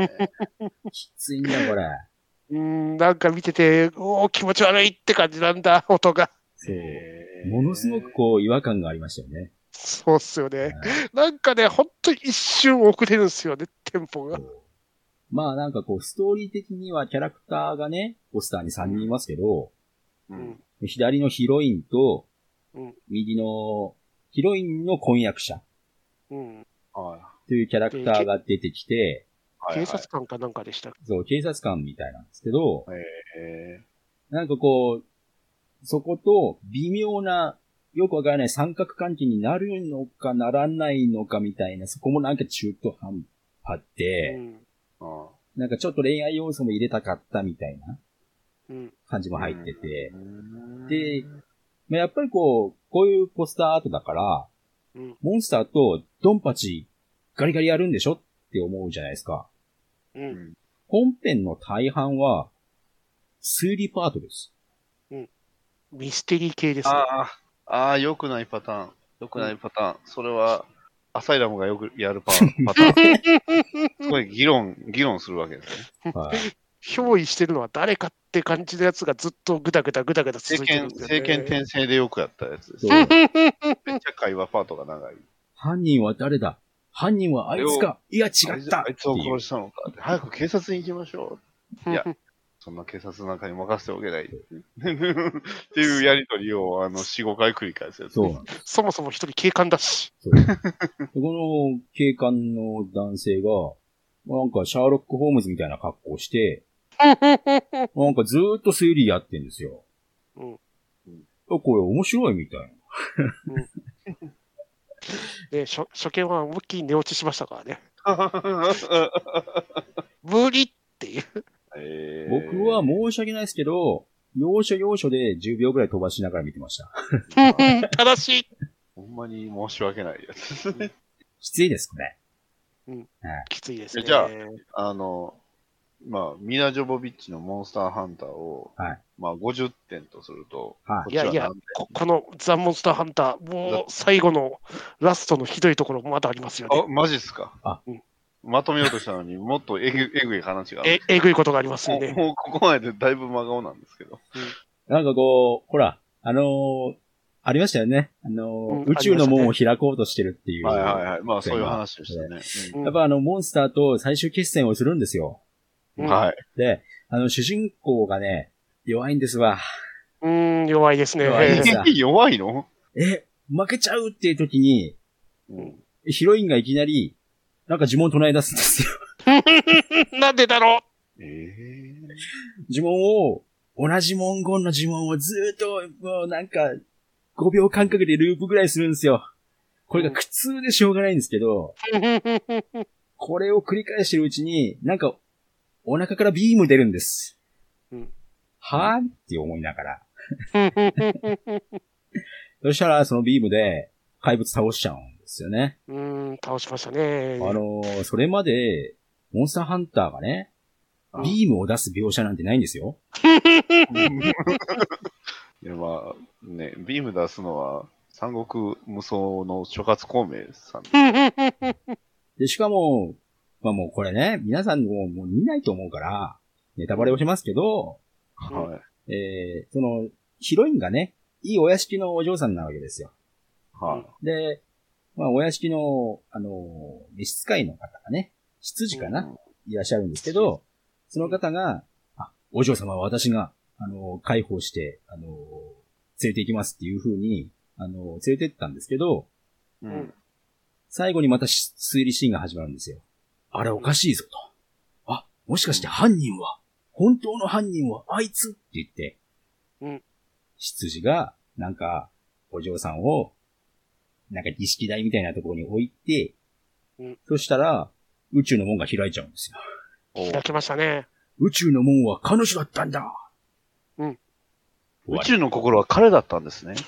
Speaker 1: きついんだ、これ。
Speaker 2: うん、なんか見てて、おー気持ち悪いって感じなんだ、音が。
Speaker 1: そう。
Speaker 3: え
Speaker 1: ものすごくこう、違和感がありましたよね。
Speaker 2: そうっすよね。なんかね、ほんと一瞬遅れるんですよね、テンポが。
Speaker 1: まあなんかこう、ストーリー的にはキャラクターがね、ポスターに3人いますけど、
Speaker 3: うん。
Speaker 1: 左のヒロインと
Speaker 2: うん、
Speaker 1: 右のヒロインの婚約者
Speaker 2: うん。
Speaker 3: は
Speaker 1: というキャラクターが出てきて、
Speaker 3: い。
Speaker 2: 警察官かなんかでした。
Speaker 1: そう、警察官みたいなんですけど、
Speaker 3: え
Speaker 1: なんかこう、そこと微妙な、よくわからない三角関係になるのかならないのかみたいな、そこもなんか中途半端で、
Speaker 2: うん。
Speaker 1: なんかちょっと恋愛要素も入れたかったみたいな
Speaker 2: うん。
Speaker 1: 感じも
Speaker 3: あ
Speaker 1: 入ってて、
Speaker 3: うん
Speaker 1: で、まあ、やっぱりこう、こういうポスターアートだから、
Speaker 2: うん。
Speaker 1: モンスターとドンパチガリガリやるんでしょって思うじゃないですか。
Speaker 2: う。
Speaker 3: うんん
Speaker 1: 本編の大半は、推理パートです。
Speaker 2: ミステリー系ですね。
Speaker 3: ああ、ああ、良くないパターン。良くないパターン。それは、アサイラムがよくやるパ パターン。すごい議論、議論するわけですね。
Speaker 1: はい。
Speaker 2: 憑依してるのは誰かって感じのやつがずっとぐだぐだぐだぐだ続
Speaker 3: 政権、
Speaker 2: いてるんですよ、ね。
Speaker 3: 政権転生でよくやったやつです。
Speaker 1: そう。
Speaker 3: めっちゃ会話パートが長い。
Speaker 1: 犯人は誰だ？犯人はあいつかいや違った
Speaker 3: あいつを殺したのか。早く警察に行きましょう。いやそんな警察なんかに任せておけない。っていうやりとりを、あの、4、5回繰り返すやつ。
Speaker 1: そ。
Speaker 2: そもそも一人警官だし。
Speaker 1: この警官の男性が、なんかシャーロック・ホームズみたいな格好をして、なんかずーっと推理やってんですよ。
Speaker 2: うん
Speaker 1: あこれ面白いみたいな。
Speaker 2: で 初初見は思いっきり寝落ちしましたからね。無理っていう。
Speaker 3: えー
Speaker 1: 僕は申し訳ないですけど、要所要所で10秒ぐらい飛ばしながら見てました。
Speaker 2: 正しい。
Speaker 3: ほんまに申し訳ないやつですね。
Speaker 1: きついです、これ。
Speaker 2: きついですね。
Speaker 3: じゃああの、まあ、ミナ・ジョボビッチのモンスターハンターを、
Speaker 1: はい
Speaker 3: まあ、50点とすると、
Speaker 1: はい
Speaker 2: いやいやここのザ・モンスターハンター、もう最後のラストのひどいところまだありますよ
Speaker 3: あ、
Speaker 2: ね。
Speaker 3: マジっすか？
Speaker 1: あ
Speaker 2: うん
Speaker 3: まとめようとしたのにもっとえぐえぐい話がある
Speaker 2: え、えぐいことがありますよね。
Speaker 3: もうもうここまでだいぶ真顔なんですけど。
Speaker 1: なんかこう、ほら、あのーありましたよね。あのー
Speaker 2: うん
Speaker 1: 宇宙の門を開こうとしてるっていう。
Speaker 3: はいはいはい。まあそういう話でしたね。
Speaker 2: うん
Speaker 1: やっぱあの、モンスターと最終決戦をするんですよ。
Speaker 3: うんはい。
Speaker 1: で、あの、主人公がね、弱いんですわ。
Speaker 2: うーん、弱いですね。
Speaker 1: 弱いですさ
Speaker 3: 弱いの？
Speaker 1: え、負けちゃうっていう時に、
Speaker 3: うん
Speaker 1: ヒロインがいきなり、なんか呪文唱え出すんですよ。
Speaker 2: なんでだろ
Speaker 3: ええ
Speaker 1: 呪文を、同じ文言の呪文をずーっと、もうなんか、5秒間隔でループぐらいするんですよ。これが苦痛でしょうがないんですけど、
Speaker 2: う。
Speaker 1: これを繰り返してるうちに、なんか、お腹からビーム出るんです。
Speaker 2: うん
Speaker 1: はぁって思いながら。そしたら、そのビームで、怪物倒しちゃうんですよね。
Speaker 2: うーん、倒しましたね。
Speaker 1: あのーそれまで、モンスターハンターがね、ビームを出す描写なんてないんですよ。
Speaker 3: いやまあ、ね、ビーム出すのは、三国無双の諸葛孔明さん。
Speaker 1: で、しかも、まあもうこれね、皆さんももう見ないと思うから、ネタバレをしますけど、
Speaker 3: はい。
Speaker 1: えー、その、ヒロインがね、いいお屋敷のお嬢さんなわけですよ。
Speaker 3: は
Speaker 1: で、まあお屋敷の、あの、召使いの方がね、執事
Speaker 3: い。
Speaker 1: かな、いらっしゃるんですけど、その方が、あ、お嬢様は私があの、解放して、あの、連れて行きますっていう風に、あの、連れてったんですけど、
Speaker 3: う
Speaker 2: うんん。
Speaker 1: 最後にまたし推理シーンが始まるんですよ。あれおかしいぞと。あ、もしかして犯人は、本当の犯人はあいつって言って、
Speaker 2: うん。
Speaker 1: 執事が、なんか、お嬢さんを、なんか儀式台みたいなところに置いて、
Speaker 2: うん
Speaker 1: そしたら、宇宙の門が開いちゃうんですよ。
Speaker 3: お
Speaker 2: 開きましたね。
Speaker 1: 宇宙の門は彼女だったんだ
Speaker 2: うん
Speaker 3: 宇宙の心は彼だったんですね。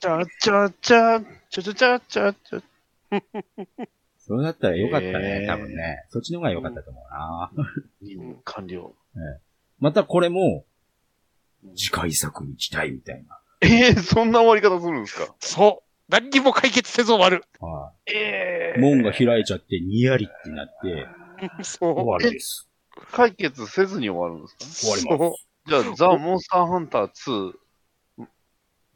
Speaker 3: ちゃちゃちゃ、ちゃちゃちゃちゃちゃ。
Speaker 1: それだったらよかったね、
Speaker 3: へー
Speaker 1: 多分ね。そっちの方がよかったと思うな。
Speaker 3: 任務完了。
Speaker 1: またこれも、次回作に期待みたいな。
Speaker 3: ええそんな終わり方するんですか？
Speaker 2: そう。何にも解決せず終わる。
Speaker 1: は
Speaker 3: え
Speaker 1: い。門が開いちゃって、にやりってなって、終
Speaker 2: そ
Speaker 1: わりです。
Speaker 3: 解決せずに終わるんですか？
Speaker 2: う。
Speaker 1: 終わります。
Speaker 2: そ
Speaker 3: じゃあ、ザ・モンスターハンター2、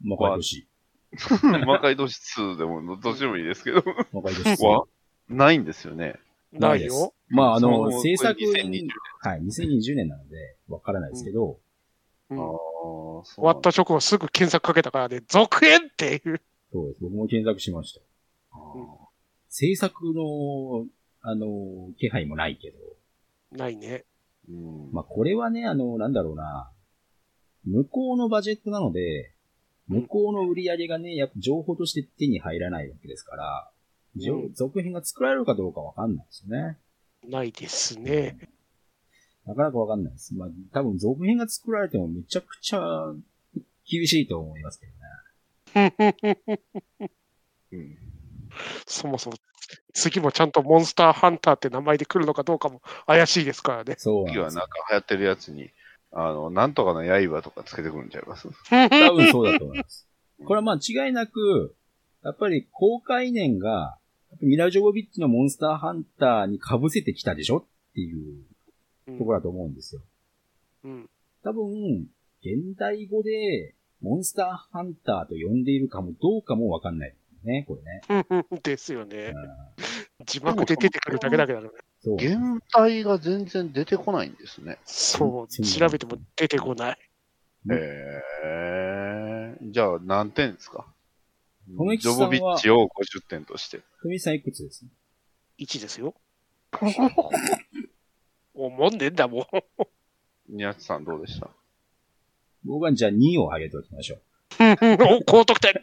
Speaker 1: 魔界都市。
Speaker 3: 魔界都市2でもどっちでもいいですけど、
Speaker 1: 魔界都市。
Speaker 3: はないんですよね。
Speaker 2: う。ないよ。
Speaker 1: まあ、あ
Speaker 3: そ
Speaker 1: の、
Speaker 3: う
Speaker 1: 制作
Speaker 3: これ2020
Speaker 1: に、はい、2020年なので、わからないですけど、
Speaker 2: うん
Speaker 3: ああ、
Speaker 2: 終
Speaker 3: そうなんだ
Speaker 2: わった直後すぐ検索かけたからね、続編っていう。
Speaker 1: そうです。僕も検索しました。
Speaker 3: あ
Speaker 1: 制作の、あの、気配もないけど、
Speaker 2: ないね。
Speaker 3: ーうん
Speaker 1: まあ、これはね、あの、なんだろうな、向こうのバジェットなので、向こうの売り上げがね、やっぱ情報として手に入らないわけですから、
Speaker 2: うん
Speaker 1: 続編が作られるかどうかわかんないですよね。
Speaker 2: ないですね。
Speaker 1: なかなかわかんないです。まあ、多分続編が作られてもめちゃくちゃ厳しいと思いますけどね。
Speaker 3: うん
Speaker 2: そもそも、次もちゃんとモンスターハンターって名前で来るのかどうかも怪しいですからね。
Speaker 1: そう
Speaker 3: 次はなんか流行ってるやつに、あの、なんとかの刃とかつけてくるんちゃいます？
Speaker 1: 多分そうだと思います。これはまあ違いなく、やっぱり公開年が、ミラ・ジョボビッチのモンスターハンターに被せてきたでしょっていうところだと思うんですよ。
Speaker 2: うん。
Speaker 1: 多分、現代語で、モンスターハンターと呼んでいるかもどうかもわかんないね、これね。
Speaker 2: ですよね。
Speaker 1: うん
Speaker 2: 字幕で出てくるだけだけだからね。
Speaker 1: そう。
Speaker 3: 現代が全然出てこないんですね。
Speaker 2: そう。調べても出てこない。
Speaker 1: うん
Speaker 3: ええじゃあ何点ですか？ジ
Speaker 1: とめきさんは
Speaker 3: ョボビッチを50点として。
Speaker 1: ふみさんいくつです
Speaker 2: ？1ですよ。思んねんだもん。
Speaker 3: 宮地さんどうでした？
Speaker 1: 僕はじゃあ2を上げておきましょう。
Speaker 2: お高得点。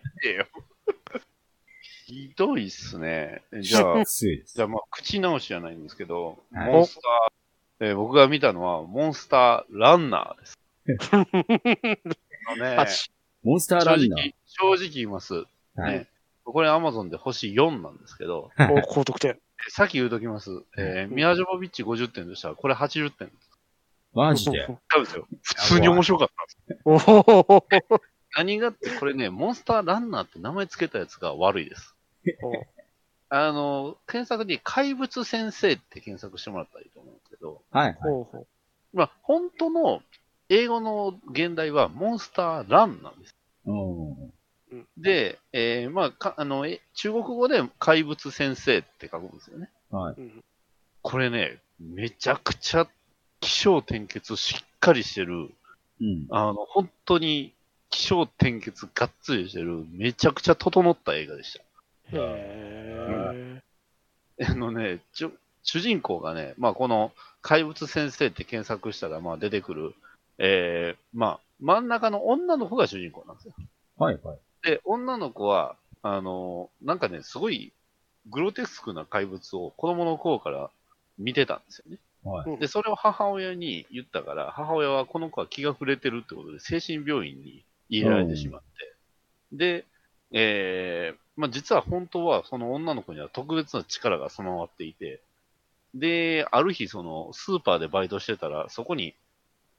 Speaker 3: ひどいっすね。じゃあ、
Speaker 1: 強いです。
Speaker 3: じゃあまあ、口直しじゃないんですけど、
Speaker 1: はい
Speaker 3: モンスター、えー僕が見たのは、モンスターランナーです。あのね、
Speaker 1: モンスター
Speaker 3: 正
Speaker 1: ランナー。
Speaker 3: 直、正直言います。
Speaker 1: はい
Speaker 3: ね。これ Amazon で星4なんですけど、
Speaker 2: お高得点。
Speaker 3: えさっき言うときます。えーミアジョボビッチ50点としたら、これ80点。
Speaker 1: マジで？
Speaker 3: 多分ですよ。普通に面白かったんです。
Speaker 2: おお
Speaker 3: 何がって、これね、モンスターランナーって名前つけたやつが悪いです。あの、検索に怪物先生って検索してもらったらいいと思うんですけど、
Speaker 1: はい、はい。
Speaker 2: ほうほ
Speaker 3: まあ、本当の英語の現代はモンスターランなんです。
Speaker 1: うん。
Speaker 3: で、えーまあ、かあの、え中国語で怪物先生って書くんですよね。
Speaker 1: はい。
Speaker 3: これね、めちゃくちゃ気象転結しっかりしてる、
Speaker 1: うん。
Speaker 3: あの、本当に気象転結がっつりしてる、めちゃくちゃ整った映画でした。
Speaker 2: へ
Speaker 3: あのね、ちょ主人公がね、まあ、この怪物先生って検索したら、まあ、出てくる、えー、まあ、真ん中の女の子が主人公なんですよ。
Speaker 1: はい、はい。
Speaker 3: で、女の子は、あの、なんかね、すごいグロテスクな怪物を子供の頃から見てたんですよね。で、それを母親に言ったから、母親はこの子は気が触れてるってことで、精神病院に入れられてしまって。で、えー、まあ、実は本当はその女の子には特別な力が備わっていて、で、ある日、その、スーパーでバイトしてたら、そこに、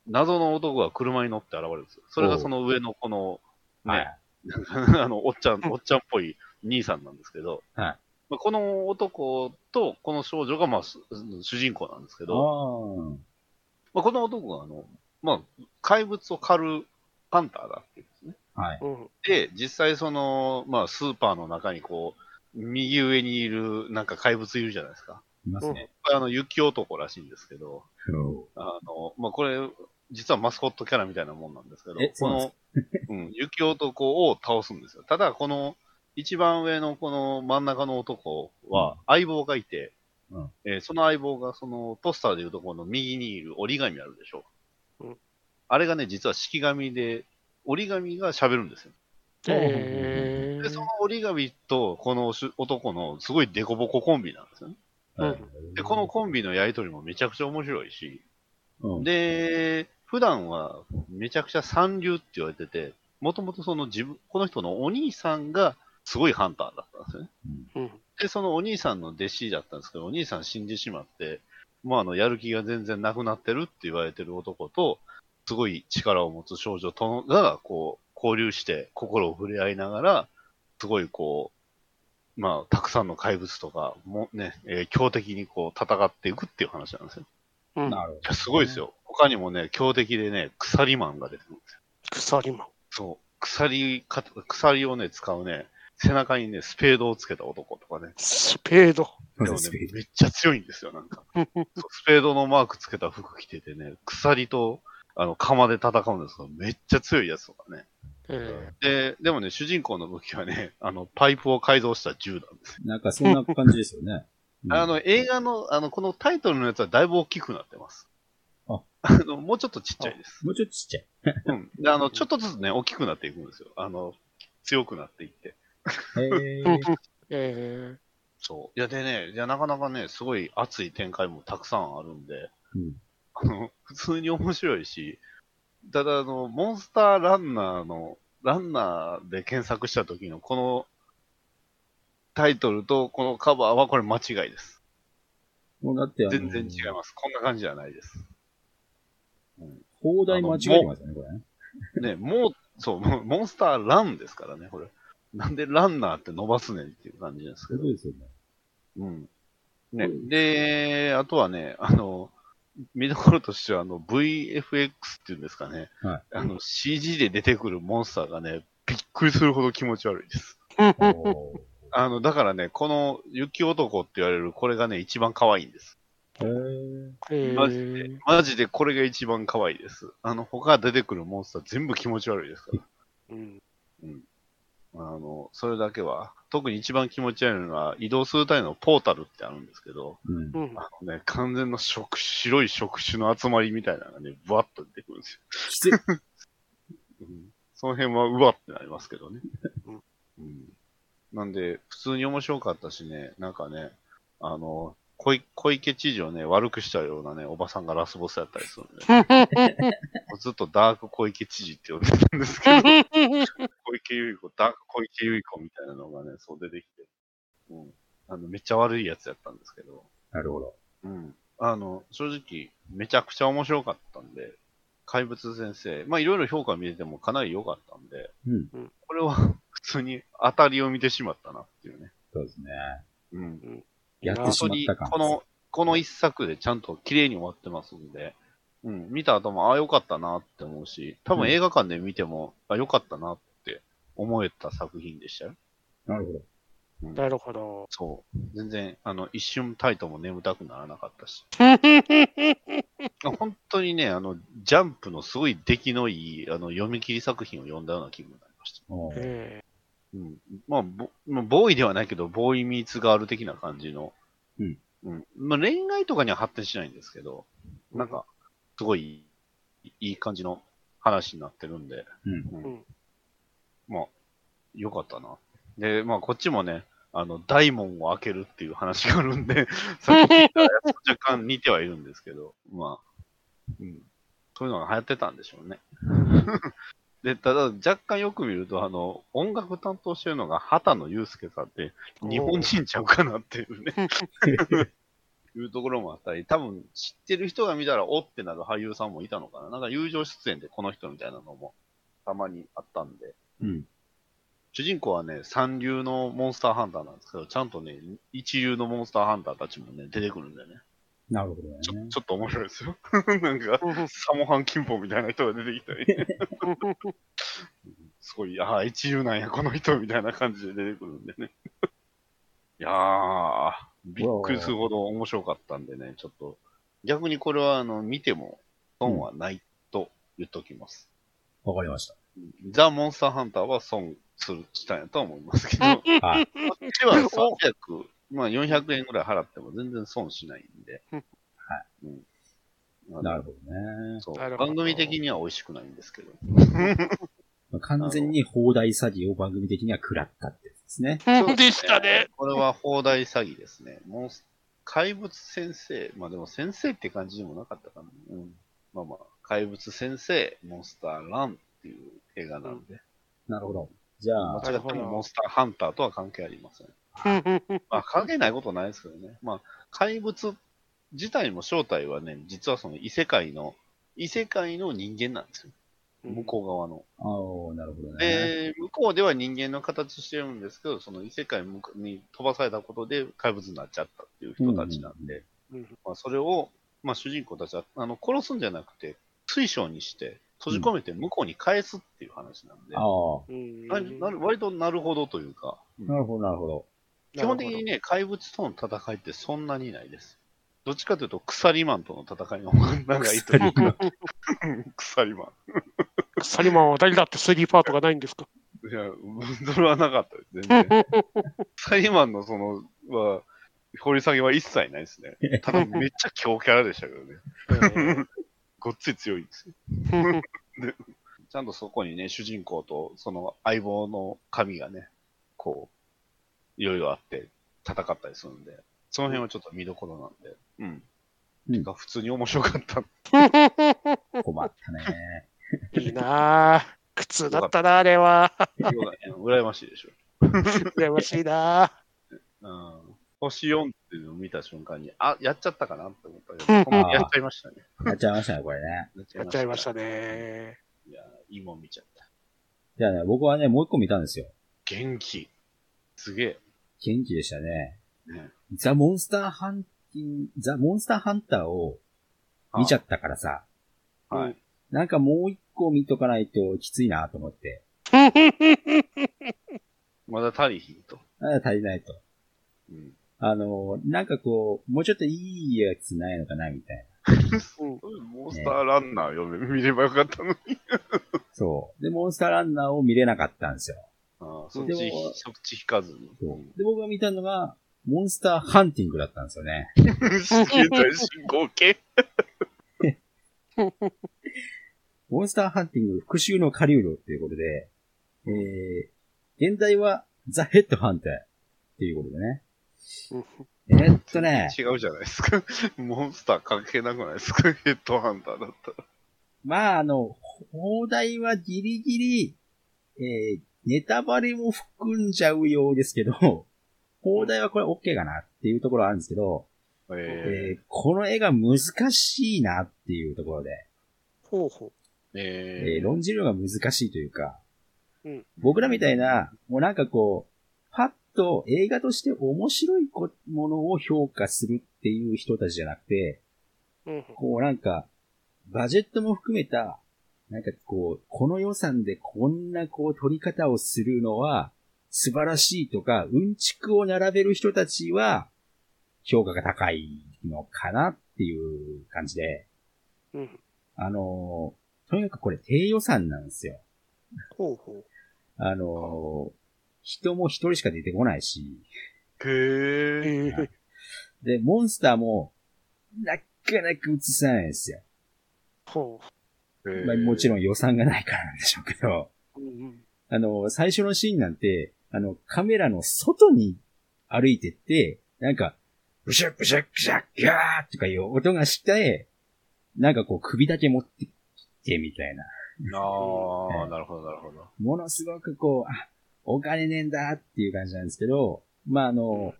Speaker 3: 謎の男が車に乗って現れるんですよ。それがその上のこの、ね、
Speaker 1: はい。
Speaker 3: あの、おっちゃん、おっちゃんっぽい兄さんなんですけど、
Speaker 1: はい
Speaker 3: まあ、この男とこの少女が、まあ、す主人公なんですけ
Speaker 1: あ
Speaker 3: ど、
Speaker 1: あ。
Speaker 3: まあ、この男が、あの、まあ、怪物を狩るハンターだっていうんですね。
Speaker 1: はい。
Speaker 2: うん。
Speaker 3: で、実際その、まあ、スーパーの中にこう、右上にいる、なんか怪物いるじゃないですか。
Speaker 1: いますね。
Speaker 3: あの、雪男らしいんですけど、あの、まあ、これ、実はマスコットキャラみたいなもんなんですけどこの、うん、雪男を倒すんですよ。ただ、この、一番上のこの真ん中の男は相棒がいて、
Speaker 1: うん
Speaker 3: えーその相棒がそのポスターでいうところの右にいる折り紙あるでしょ。
Speaker 2: うん
Speaker 3: あれがね、実は式紙で、折り紙が喋るんですよ。
Speaker 2: え
Speaker 3: で、その折り紙とこのし男のすごいデコボココンビなんですよね。
Speaker 1: はい
Speaker 3: で、このコンビのやりとりもめちゃくちゃ面白いし、
Speaker 1: うん、
Speaker 3: で、普段はめちゃくちゃ三流って言われてて、もともとその自分、この人のお兄さんがすごいハンターだったんですよね。
Speaker 2: うん
Speaker 3: で、そのお兄さんの弟子だったんですけど、お兄さん死んでしまって、もうあの、やる気が全然なくなってるって言われてる男と、すごい力を持つ少女とのが、こう、交流して心を触れ合いながら、すごいこう、まあ、たくさんの怪物とかもね、えー強敵にこう戦っていくっていう話なんですよ。
Speaker 2: うん
Speaker 1: なるほど
Speaker 3: すごいですよ。他にもね、強敵でね、鎖マンが出てくるんですよ。
Speaker 2: 鎖マン。
Speaker 3: そう。鎖か、鎖をね、使うね、背中にね、スペードをつけた男とかね。
Speaker 2: スペード。
Speaker 3: でもねめっちゃ強いんですよ、なんか。スペードのマークつけた服着ててね、鎖と、あの、鎌で戦うんですけど、めっちゃ強いやつとかね。
Speaker 2: え
Speaker 3: で、でもね、主人公の武器はね、あの、パイプを改造した銃なんですよ。
Speaker 1: なんかそんな感じですよね。うん
Speaker 3: あの、映画の、あの、このタイトルのやつはだいぶ大きくなってます。
Speaker 1: あ
Speaker 3: あの、もうちょっとちっちゃいです。
Speaker 1: もうちょっとちっちゃい。
Speaker 3: うん。で、あの、ちょっとずつね、大きくなっていくんですよ。あの、強くなっていって。
Speaker 1: へ
Speaker 2: ー
Speaker 1: ー
Speaker 2: え
Speaker 3: そう。いや、でね、いや、なかなかね、すごい熱い展開もたくさんあるんで、
Speaker 1: うん
Speaker 3: あの、普通に面白いし、ただ、あの、モンスターランナーの、ランナーで検索した時のこのタイトルとこのカバーはこれ間違いです。
Speaker 1: もうだって
Speaker 3: 全然違います。こんな感じじゃないです。
Speaker 1: 放題間違えてますよね、これね。
Speaker 3: ね、もう、そう、モンスターランですからね、これ。なんでランナーって伸ばすねんっていう感じですけど
Speaker 1: そうですよね。
Speaker 3: うん。ね
Speaker 1: う、ん
Speaker 3: で、あとはね、あの、見どころとしては、あの、VFX っていうんですかね。
Speaker 1: はい
Speaker 3: あの、CG で出てくるモンスターがね、びっくりするほど気持ち悪いです。あの、だからね、この雪男って言われるこれがね、一番可愛いんです。
Speaker 1: へー
Speaker 2: え
Speaker 3: マジで、マジでこれが一番可愛いです。あの、他出てくるモンスター全部気持ち悪いですから。
Speaker 2: うん
Speaker 3: あの、それだけは。特に一番気持ち悪いのは、移動するためのポータルってあるんですけど、
Speaker 1: うん。
Speaker 2: うん
Speaker 3: あのね、完全な触白い触手の集まりみたいなのがね、ブワッと出てくるんですよ。うんその辺はうわってなりますけどね。
Speaker 2: うん
Speaker 3: うんなんで、普通に面白かったしね、なんかね、あの、小い小池知事をね、悪くしたようなね、おばさんがラスボスやったりするんで、もうずっとダーク小池知事って呼んでたんですけど、小池百合子、ダーク小池百合子みたいなのがね、そう出てきて、うん。あの、めっちゃ悪いやつやったんですけど、
Speaker 1: なるほど。
Speaker 3: うん。あの、正直、めちゃくちゃ面白かったんで、怪物先生、まあいろいろ評価見ててもかなり良かったんで、
Speaker 1: うん。
Speaker 3: これは普通に当たりを見てしまったなっていうね。
Speaker 1: そうですね。
Speaker 3: うん。
Speaker 1: やって
Speaker 3: 本当に、
Speaker 1: しまった感。
Speaker 3: この、この一作でちゃんと綺麗に終わってますんで、うん、見た後も、ああ、良かったなって思うし、多分映画館で見ても、あ、良かったなって思えた作品でしたよ。
Speaker 1: なるほど。
Speaker 2: なるほど。
Speaker 3: そう。全然、あの、一瞬タイトも眠たくならなかったし。本当にね、あの、ジャンプのすごい出来のいい、あの、読み切り作品を読んだような気分になりました。うん。まあ、ボまあボーイではないけど、ボーイミーツガール的な感じの。
Speaker 1: うん。
Speaker 3: うん。まあ、恋愛とかには発展しないんですけど、なんか、すごい、いい感じの話になってるんで、
Speaker 1: うん。
Speaker 2: うん
Speaker 3: まあ、よかったな。で、まあ、こっちもね、あの、大門を開けるっていう話があるんで、さっき言ったやつと若干似てはいるんですけど、まあ、うん。そういうのが流行ってたんでしょうね。で、ただ、若干よく見ると、あの、音楽担当してるのが畑野祐介さんって、日本人ちゃうかなっていうね、いうところもあったり、多分知ってる人が見たら、おってなる俳優さんもいたのかな。なんか友情出演でこの人みたいなのもたまにあったんで、
Speaker 1: うん。
Speaker 3: 主人公はね、三流のモンスターハンターなんですけど、ちゃんとね、一流のモンスターハンターたちもね、出てくるんだよね。
Speaker 1: なるほどね。
Speaker 3: ちょちょっと面白いですよ。なんか、サモハンキンポみたいな人が出てきたり、すごい、ああ、一流なんや、この人みたいな感じで出てくるんでね。いやー、びっくりするほど面白かったんでね、ちょっと、逆にこれは、あの、見ても損はないと言っときます。
Speaker 1: わかりました。
Speaker 3: ザ・モンスターハンターは損する、したんやとは思いますけど、こ
Speaker 1: はい。
Speaker 3: っちは300、まあ400円ぐらい払っても全然損しないんで。
Speaker 2: うん
Speaker 3: はい。うん
Speaker 1: なるほどね。
Speaker 3: そう
Speaker 2: なるほど
Speaker 3: 番組的には美味しくないんですけど。
Speaker 1: まあ完全に放題詐欺を番組的には食らったってやつですね。
Speaker 2: うんでしたね。
Speaker 3: これは放題詐欺ですね。モンス怪物先生。まあでも先生って感じでもなかったかな。うん。まあまあ、怪物先生、モンスターランっていう映画なんで。
Speaker 1: なるほど。じゃあ、
Speaker 3: 間違ってもモンスターハンターとは関係ありません。まあ関係ないことはないですけどね。まあ、怪物自体も正体はね、実はその異世界の、異世界の人間なんですよ。向こう側の。
Speaker 1: ああ、なるほどね。
Speaker 3: で、向こうでは人間の形してるんですけど、その異世界向こうに飛ばされたことで怪物になっちゃったっていう人たちなんで、
Speaker 2: うん
Speaker 3: まあ、それを、まあ、主人公たちはあの殺すんじゃなくて、水晶にして閉じ込めて向こうに返すっていう話なんで、
Speaker 1: ああ、
Speaker 2: うん
Speaker 3: ななる割となるほどというか、うん。
Speaker 1: なるほど、なるほど。
Speaker 3: 基本的にね、怪物との戦いってそんなにないです。どっちかというと、鎖マンとの戦いの方が長いというか、鎖マン。
Speaker 2: サリマンは誰だってスリーパートがないんですか？
Speaker 3: いや、それはなかったです、全然。サイマンのその、は、掘り下げは一切ないですね。ただめっちゃ強キャラでしたけどね。ごっつい強いんですよ。ちゃんとそこにね、主人公とその相棒の神がね、こう、いろいろあって戦ったりするんで、その辺はちょっと見どころなんで、うん。
Speaker 1: うん
Speaker 3: てか普通に面白かった。
Speaker 1: 困ったね。
Speaker 2: いいなぁ。苦痛だったな、あれは。
Speaker 3: 羨ましいでしょ。
Speaker 2: 羨ましいな
Speaker 3: うん。星4っていうのを見た瞬間に、あ、やっちゃったかなって思ったけど、やっちゃいましたね。
Speaker 1: やっちゃいましたね、これね。
Speaker 2: やっちゃいましたね。
Speaker 3: いや、いいもん見ちゃった。
Speaker 1: じゃあね、僕はね、もう一個見たんですよ。
Speaker 3: 元気。すげえ。
Speaker 1: 元気でしたね。
Speaker 3: ね、
Speaker 1: ザ・モンスターハンティング、ザ・モンスターハンターを見ちゃったからさ、
Speaker 3: はい。
Speaker 1: なんかもう一個見とかないときついなと思って。
Speaker 3: まだ足りひんと。
Speaker 1: あ足りないと。
Speaker 3: うん。
Speaker 1: あの、なんかこう、もうちょっといいやつないのかなみたい
Speaker 2: うん
Speaker 3: モンスターランナー読め、見ればよかったのに。
Speaker 1: な。そう。で、モンスターランナーを見れなかったんですよ。
Speaker 3: ああそっ
Speaker 1: で
Speaker 3: ち
Speaker 1: も、
Speaker 3: そっち引かずに。
Speaker 1: で、僕が見たのが、モンスターハンティングだったんですよね。
Speaker 3: すげえ大進行形。
Speaker 1: モンスターハンティング復讐の狩人っていうことで、えー、現代はザ・ヘッドハンターっていうことでね。えーっとね、
Speaker 3: 違うじゃないですか。モンスター関係なくないですか？ヘッドハンターだったら。
Speaker 1: まあ、あの、放題はギリギリ、えー、ネタバレも含んじゃうようですけど、放題はこれ OK かなっていうところはあるんですけど、
Speaker 3: え
Speaker 1: えーこの絵が難しいなっていうところで、
Speaker 2: ほうほ
Speaker 3: ー、
Speaker 1: え
Speaker 3: え
Speaker 1: ー論じるのが難しいというか、
Speaker 2: うん。
Speaker 1: 僕らみたいな、もうなんかこう、パッと映画として面白いこものを評価するっていう人たちじゃなくて、
Speaker 2: う。うん。
Speaker 1: こうなんか、バジェットも含めた、なんかこう、この予算でこんなこう撮り方をするのは素晴らしいとか、うんちくを並べる人たちは評価が高いのかなっていう感じで、
Speaker 2: うん。
Speaker 1: あのーとにかくこれ低予算なんですよ。
Speaker 2: ほうほ
Speaker 1: あのー人も一人しか出てこないし、
Speaker 3: ー、へ
Speaker 2: う。
Speaker 3: ー。
Speaker 2: えー
Speaker 1: で、モンスターも、なかなか映さないんですよ。
Speaker 2: ほ
Speaker 1: まあ、もち
Speaker 3: ん。
Speaker 1: ろん予算がないからなんでしょうけど、あの、最初のシーンなんて、あの、カメラの外に歩いてって、なんか、ブシャッブシャッブシャッギャーとかいう音がして、なんかこう首だけ持ってきてみたいな。
Speaker 3: ああ、なるほど、なるほど。
Speaker 1: ものすごくこう、あ、お金ねえんだっていう感じなんですけど、まああの、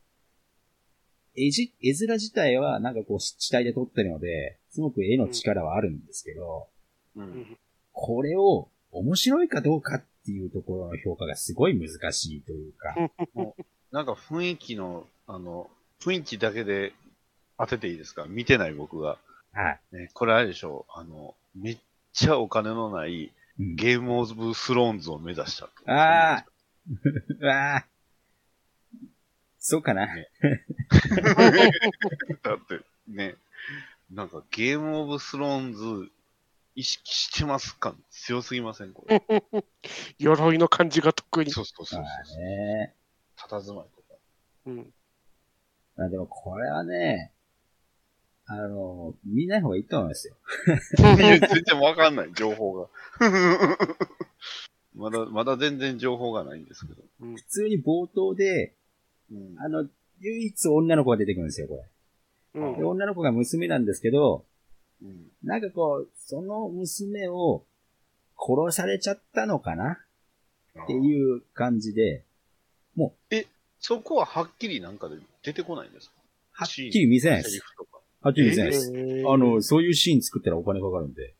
Speaker 1: 絵じ、絵面自体はなんかこう地体で撮ってるので、すごく絵の力はあるんですけど、
Speaker 3: う。
Speaker 2: うんん。
Speaker 1: これを面白いかどうかっていうところの評価がすごい難しいというか、
Speaker 3: なんか雰囲気の、あの、雰囲気だけで当てていいですか？見てない僕が。
Speaker 1: はい。
Speaker 3: ね、これあれでしょ？あの、めっちゃお金のない
Speaker 1: うん
Speaker 3: ゲームオブスローンズを目指したと。
Speaker 1: ああう わあそうかな？
Speaker 3: ね だってね、なんかゲームオブスローンズ意識してます感強すぎませんこれ。
Speaker 2: 鎧の感じが特に。
Speaker 3: そうそうそう
Speaker 1: ま
Speaker 3: そう。
Speaker 1: あね。
Speaker 3: 佇まいとか。
Speaker 2: うん。
Speaker 1: まあでもこれはね、あの、見ない方がいいと思いますよ。
Speaker 3: 全然わかんない、情報が。まだ、まだ全然情報がないんですけど。
Speaker 1: 普通に冒頭で、
Speaker 3: うん。
Speaker 1: あの、唯一女の子が出てくるんですよ、これ。
Speaker 2: うん
Speaker 1: で、女の子が娘なんですけど、
Speaker 3: うん
Speaker 1: なんかこう、その娘を殺されちゃったのかな？っていう感じで、
Speaker 3: そこははっきりなんかで出てこないんですか？
Speaker 1: はっきり見せないです。はっきり見せないです。
Speaker 2: えー
Speaker 1: あの、そういうシーン作ったらお金かかるんで。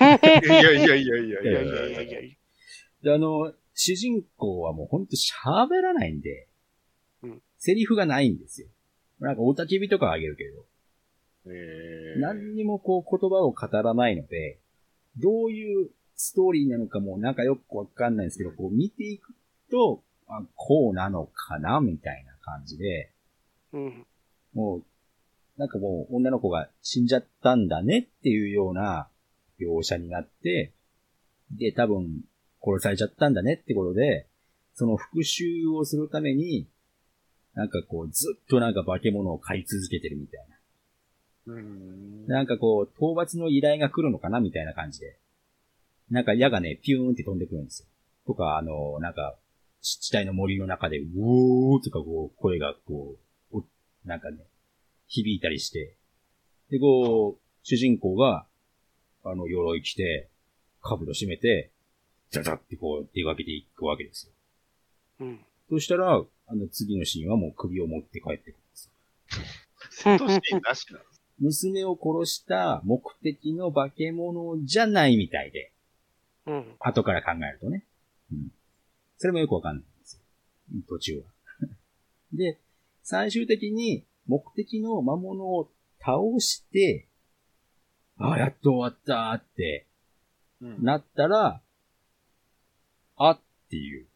Speaker 3: いやいやいやいやい
Speaker 2: い
Speaker 3: や
Speaker 2: やいやいやいやい
Speaker 1: で、あの、主人公はもうほんと喋らないんで、
Speaker 2: うん
Speaker 1: セリフがないんですよ。なんか、おたけびとかはあげるけど、
Speaker 3: えー、
Speaker 1: 何にもこう言葉を語らないので、どういうストーリーなのかもなんかよくわかんないんですけど、こう見ていくと、あこうなのかなみたいな感じで、
Speaker 2: うん。
Speaker 1: もう、なんかもう女の子が死んじゃったんだねっていうような描写になって、で、多分殺されちゃったんだねってことで、その復讐をするために、なんかこうずっとなんか化け物を飼い続けてるみたいな。
Speaker 3: うん。
Speaker 1: なんかこう、討伐の依頼が来るのかなみたいな感じで。なんか矢がね、ピューンって飛んでくるんですよ。とか、あの、なんか、湿地帯の森の中で、うおーとかこう、声がこう、おなんかね、響いたりして。で、こう、主人公が、あの、鎧着て、兜閉めて、ザザってこう、出かけていくわけですよ。
Speaker 2: うん。
Speaker 1: そしたら、あの、次のシーンはもう首を持って帰ってくるんですよ。
Speaker 3: セットシーンなしなんです。
Speaker 1: 娘を殺した目的の化け物じゃないみたいで。
Speaker 2: うん。
Speaker 1: 後から考えるとね。うん。それもよくわかんないんですよ。うん途中は。で、最終的に目的の魔物を倒して、ああ、やっと終わったって
Speaker 3: うん
Speaker 1: なったら、あっていう。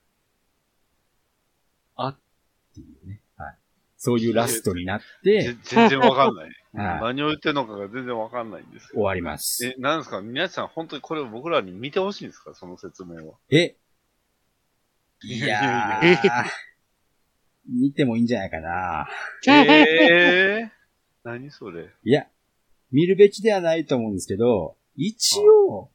Speaker 1: あっていうね。はい。そういうラストになって
Speaker 3: ぜ、全然わかんない。
Speaker 1: はい
Speaker 3: 何を言ってるのかが全然わかんないんです。
Speaker 1: 終わります。
Speaker 3: え、なんですか？皆さん本当にこれを僕らに見てほしいんですか？その説明は。
Speaker 1: え？い
Speaker 3: いや
Speaker 1: ー、見てもいいんじゃないかな。
Speaker 3: ええー、何それ？
Speaker 1: いや、見るべきではないと思うんですけど、一応、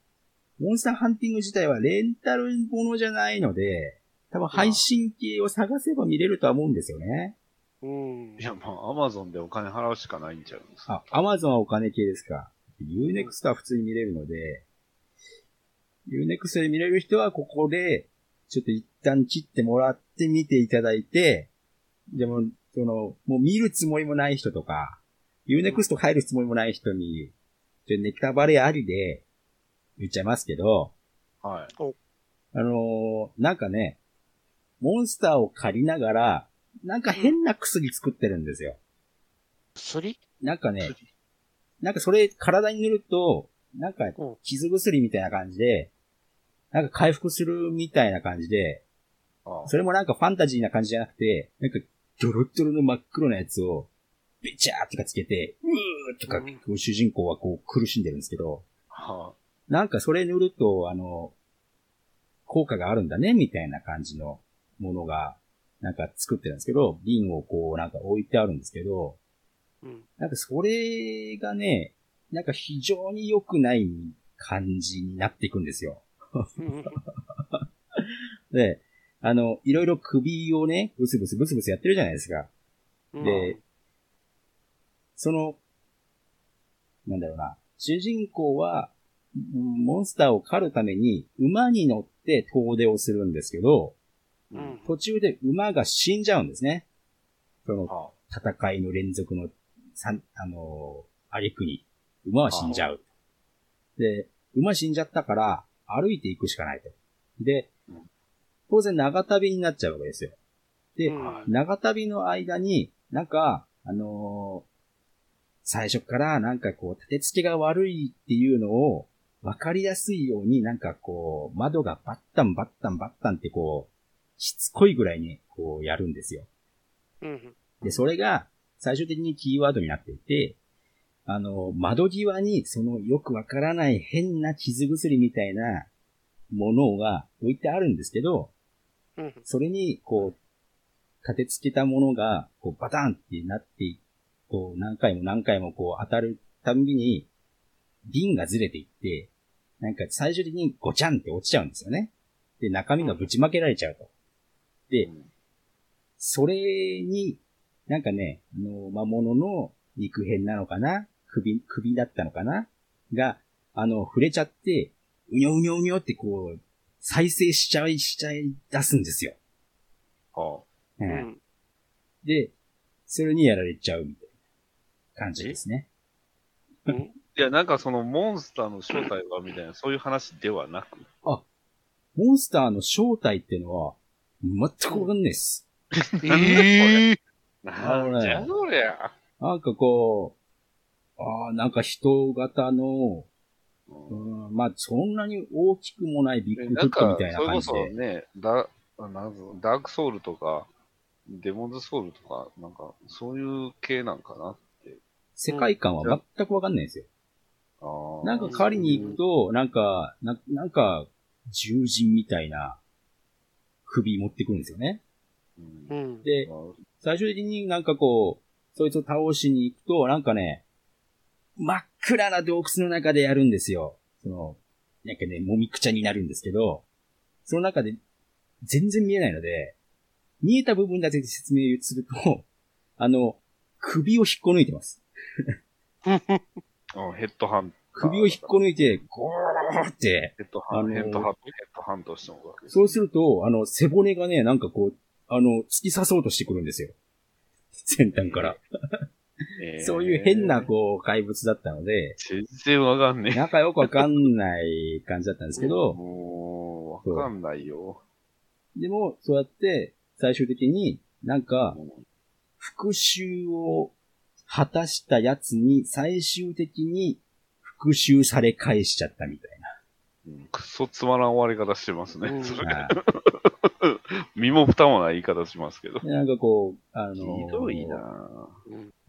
Speaker 1: モンスターハンティング自体はレンタルものじゃないので、多分配信系を探せば見れるとは思うんですよね。
Speaker 2: うん
Speaker 3: い。や、まあ、アマゾンでお金払うしかないんちゃうんですか？
Speaker 1: あ、アマゾンはお金系ですか？Unext は普通に見れるので、Unext で見れる人はここで、ちょっと一旦切ってもらって見ていただいて、でも、その、もう見るつもりもない人とか、Unext 入るつもりもない人に、ちょっとネタバレありで言っちゃいますけど、
Speaker 3: はい。
Speaker 1: あのーなんかね、モンスターを借りながら、なんか変な薬作ってるんですよ。
Speaker 2: 薬？
Speaker 1: なんかね、なんかそれ体に塗ると、なんか
Speaker 2: うん
Speaker 1: 傷薬みたいな感じで、なんか回復するみたいな感じで、それもなんかファンタジーな感じじゃなくて、なんかドロッドロの真っ黒なやつを、ビチャーとかつけて、うーとか、主人公はこう苦しんでるんですけど、
Speaker 3: は
Speaker 1: なんかそれ塗ると、あの、効果があるんだね、みたいな感じのものが、なんか作ってるんですけど、瓶をこうなんか置いてあるんですけど、
Speaker 2: うん。
Speaker 1: なんかそれがね、なんか非常に良くない感じになっていくんですよ。
Speaker 2: うん
Speaker 1: で、あの、いろいろ首をね、ブスブスブスブスやってるじゃないですか。
Speaker 2: うん。
Speaker 1: で、その、なんだろうな、主人公は、うんモンスターを狩るために馬に乗って遠出をするんですけど、
Speaker 3: あ。
Speaker 2: うん。
Speaker 1: 途中で馬が死んじゃうんですね。その
Speaker 3: は
Speaker 1: 戦いの連続の、さんあのー、ありくに、馬は死んじゃう。で、馬死んじゃったから、歩いていくしかないと。で
Speaker 3: うん、
Speaker 1: 当然長旅になっちゃうわけですよ。で、
Speaker 2: うん
Speaker 1: 長旅の間に、なんか、あのー最初からなんかこう、立て付けが悪いっていうのを、わかりやすいように、なんかこう、窓がバッタンバッタンバッタンってこう、しつこいぐらいにこうやるんですよ。
Speaker 2: うん。
Speaker 1: で、それが最終的にキーワードになっていて、あの、窓際にそのよくわからない変な傷薬みたいなものが置いてあるんですけど、
Speaker 2: うん
Speaker 1: それに、こう、立て付けたものが、こう、バタンってなってい、こう、何回も何回もこう、当たるたんびに、瓶がずれていって、なんか最終的にゴチャンって落ちちゃうんですよね。で、中身がぶちまけられちゃうと。で、それに、なんかね、あの、魔物の肉片なのかな？首、首だったのかな？が、あの、触れちゃって、うにょうにょうにょってこう、再生しちゃい、しちゃい出すんですよ。
Speaker 3: は
Speaker 2: う
Speaker 1: うん
Speaker 2: ん。
Speaker 1: で、それにやられちゃうみたいな感じですね。
Speaker 3: あ、いや、なんかそのモンスターの正体はみたいな、そういう話ではなく。
Speaker 1: モンスターの正体ってのは、全くわかんないです。
Speaker 2: ええ
Speaker 3: なんじゃそりゃ。
Speaker 1: なんかこう、ああ、なんか人型の、
Speaker 3: うん
Speaker 1: うん、まあ、そんなに大きくもないビッグフットみたい、な
Speaker 3: それこそ
Speaker 1: 感じで。
Speaker 3: ね、ダあなんぞダークソウルとか、デモンズソウルとか、なんか、そういう系なんかな。
Speaker 1: 世界観は全くわかんないんですよ。
Speaker 3: あー
Speaker 1: なんか狩りに行くと、なんか、ななんか、獣人みたいな首持ってくるんですよね。
Speaker 3: う
Speaker 2: うんん。
Speaker 1: で、
Speaker 3: あ
Speaker 1: 最終的になんかこう、そいつを倒しに行くと、なんかね、真っ暗な洞窟の中でやるんですよ。その、なんかね、もみくちゃになるんですけど、その中で全然見えないので、見えた部分だけで説明すると、あの、首を引っこ抜いてます。
Speaker 3: あヘッドハン
Speaker 1: 首を引っこ抜いて、ゴーって、
Speaker 3: ヘッドハン、
Speaker 1: あのー
Speaker 3: ヘッドハン、ヘッドハントしても。
Speaker 1: そうすると、あの、背骨がね、なんかこう、あの、突き刺そうとしてくるんですよ。先端から。
Speaker 3: えー
Speaker 1: そういう変な、こう、怪物だったので、
Speaker 3: 全然わかんねえ。
Speaker 1: 仲良くわかんない感じだったんですけど、
Speaker 3: もう、わかんないよ。
Speaker 1: でも、そうやって、最終的になんか、復讐を果たしたやつに最終的に復讐され返しちゃったみたい
Speaker 3: うんくっそつまらん終わり方してますね。
Speaker 2: うん
Speaker 3: それ
Speaker 1: な。
Speaker 3: 身も蓋もない言い方しますけど。
Speaker 1: でなんかこう、あの
Speaker 3: ひどいな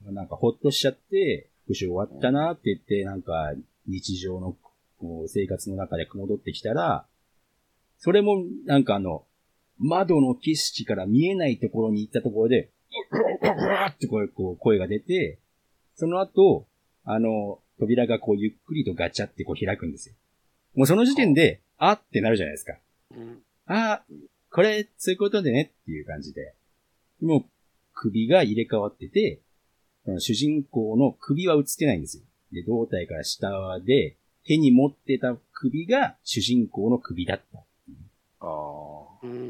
Speaker 1: なんかほっとしちゃって、復讐終わったなって言って、なんか日常のこう生活の中で戻ってきたら、それもなんかあの、窓の景色から見えないところに行ったところで、うわうわって声こう声が出て、その後、あの、扉がこうゆっくりとガチャってこう開くんですよ。もうその時点で、あってなるじゃないですか。
Speaker 2: うん
Speaker 1: あこれ、そういうことでねっていう感じで。もう、首が入れ替わってて、主人公の首は映ってないんですよ。で、胴体から下で、手に持ってた首が主人公の首だった。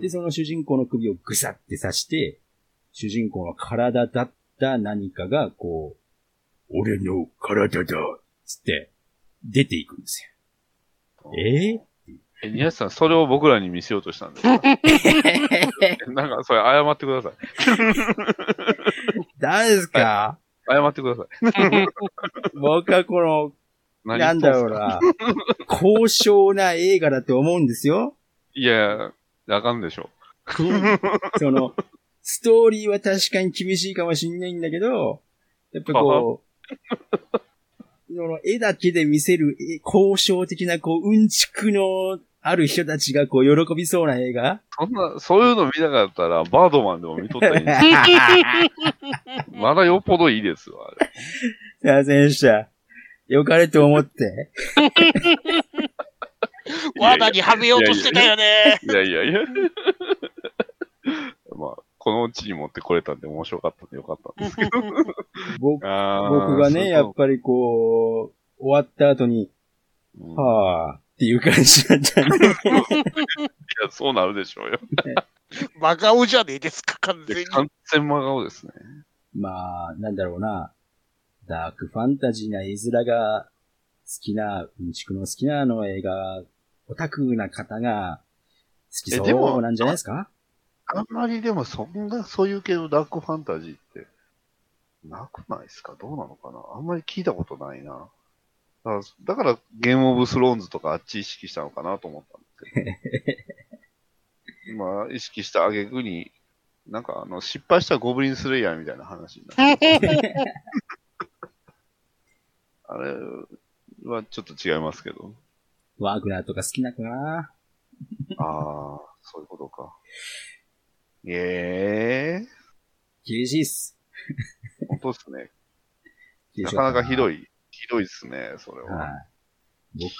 Speaker 1: で、その主人公の首をぐさって刺して、主人公の体だった何かが、こう、俺の体だつって、出ていくんですよ。えー？
Speaker 3: え、宮下さん、それを僕らに見せようとしたんですか？なんか、それ謝ってください。
Speaker 1: 誰ですか、
Speaker 3: 謝ってください。
Speaker 1: 僕はこの、
Speaker 3: 何
Speaker 1: なんだろうな、高尚な映画だと思うんですよ。
Speaker 3: いや、あかんでしょ。
Speaker 1: その、ストーリーは確かに厳しいかもしんないんだけど、やっぱこう、その絵だけで見せるえ高尚的な、こう、うんちくのある人たちがこう、喜びそうな映画？
Speaker 3: そんな、そういうの見たかったら、バードマンでも見とったらいいんです まだよっぽどいいですわ、あれ。
Speaker 1: すいませんでした。よかれと思って。
Speaker 2: 罠にはめようとしてたよね。
Speaker 3: いやいやいや。まあ、このうちに持ってこれたんで面白かったんでよかったんですけど。
Speaker 1: 僕がね、やっ
Speaker 3: そう
Speaker 1: ぱりこう、終わった後に、
Speaker 3: うん
Speaker 1: はぁ、っていう感じだったんで。
Speaker 3: いや、そうなるでしょうよ。
Speaker 2: 真顔じゃねえですか、完全に。
Speaker 3: 完全真顔ですね。
Speaker 1: まあ、なんだろうな。ダークファンタジーな絵面が好きな、うんちくの好きなあの映画、オタクな方が好きそうなんじゃないですか？
Speaker 3: あんまりでもそんな、そういう系のダークファンタジーって、なくないですか？どうなのかな？あんまり聞いたことないな。だから、だからゲームオブスローンズとかあっち意識したのかなと思ったんですけど。まあ、意識した挙句に、なんかあの、失敗したゴブリンスレイヤーみたいな話になって。あれはちょっと違いますけど。
Speaker 1: ワーグナーとか好きなのかな
Speaker 3: ああ、そういうことか。ええ
Speaker 1: 厳しいっす。
Speaker 3: 本当ですね。なかなかひど
Speaker 1: い。
Speaker 3: い、ひどいですね、それは。
Speaker 1: はい。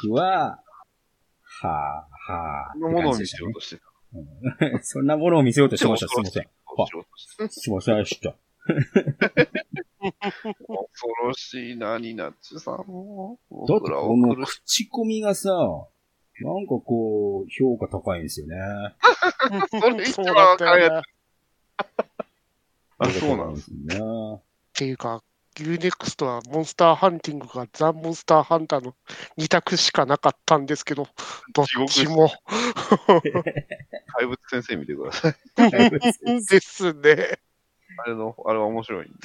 Speaker 1: 僕は、はあ、はあ。
Speaker 3: そんなものを見せようとしてた。
Speaker 1: そんなものを見せようとしてました、すいません。すいませんでした。
Speaker 3: 恐ろしいな、ニナッチさんも。
Speaker 1: だって
Speaker 3: 僕らを
Speaker 1: この
Speaker 3: 苦し
Speaker 1: 口コミがさ、なんかこう、評価高いんですよね。
Speaker 3: それ一番
Speaker 2: だったよね。
Speaker 3: あかんやあ、そうなんです。
Speaker 1: ね。
Speaker 2: っていうか、UNEXT はモンスターハンティングかザ・モンスターハンターの2択しかなかったんですけど、どっちも
Speaker 3: 怪物先生見てください。
Speaker 2: ですね。
Speaker 3: あれの、あれは面白いんで。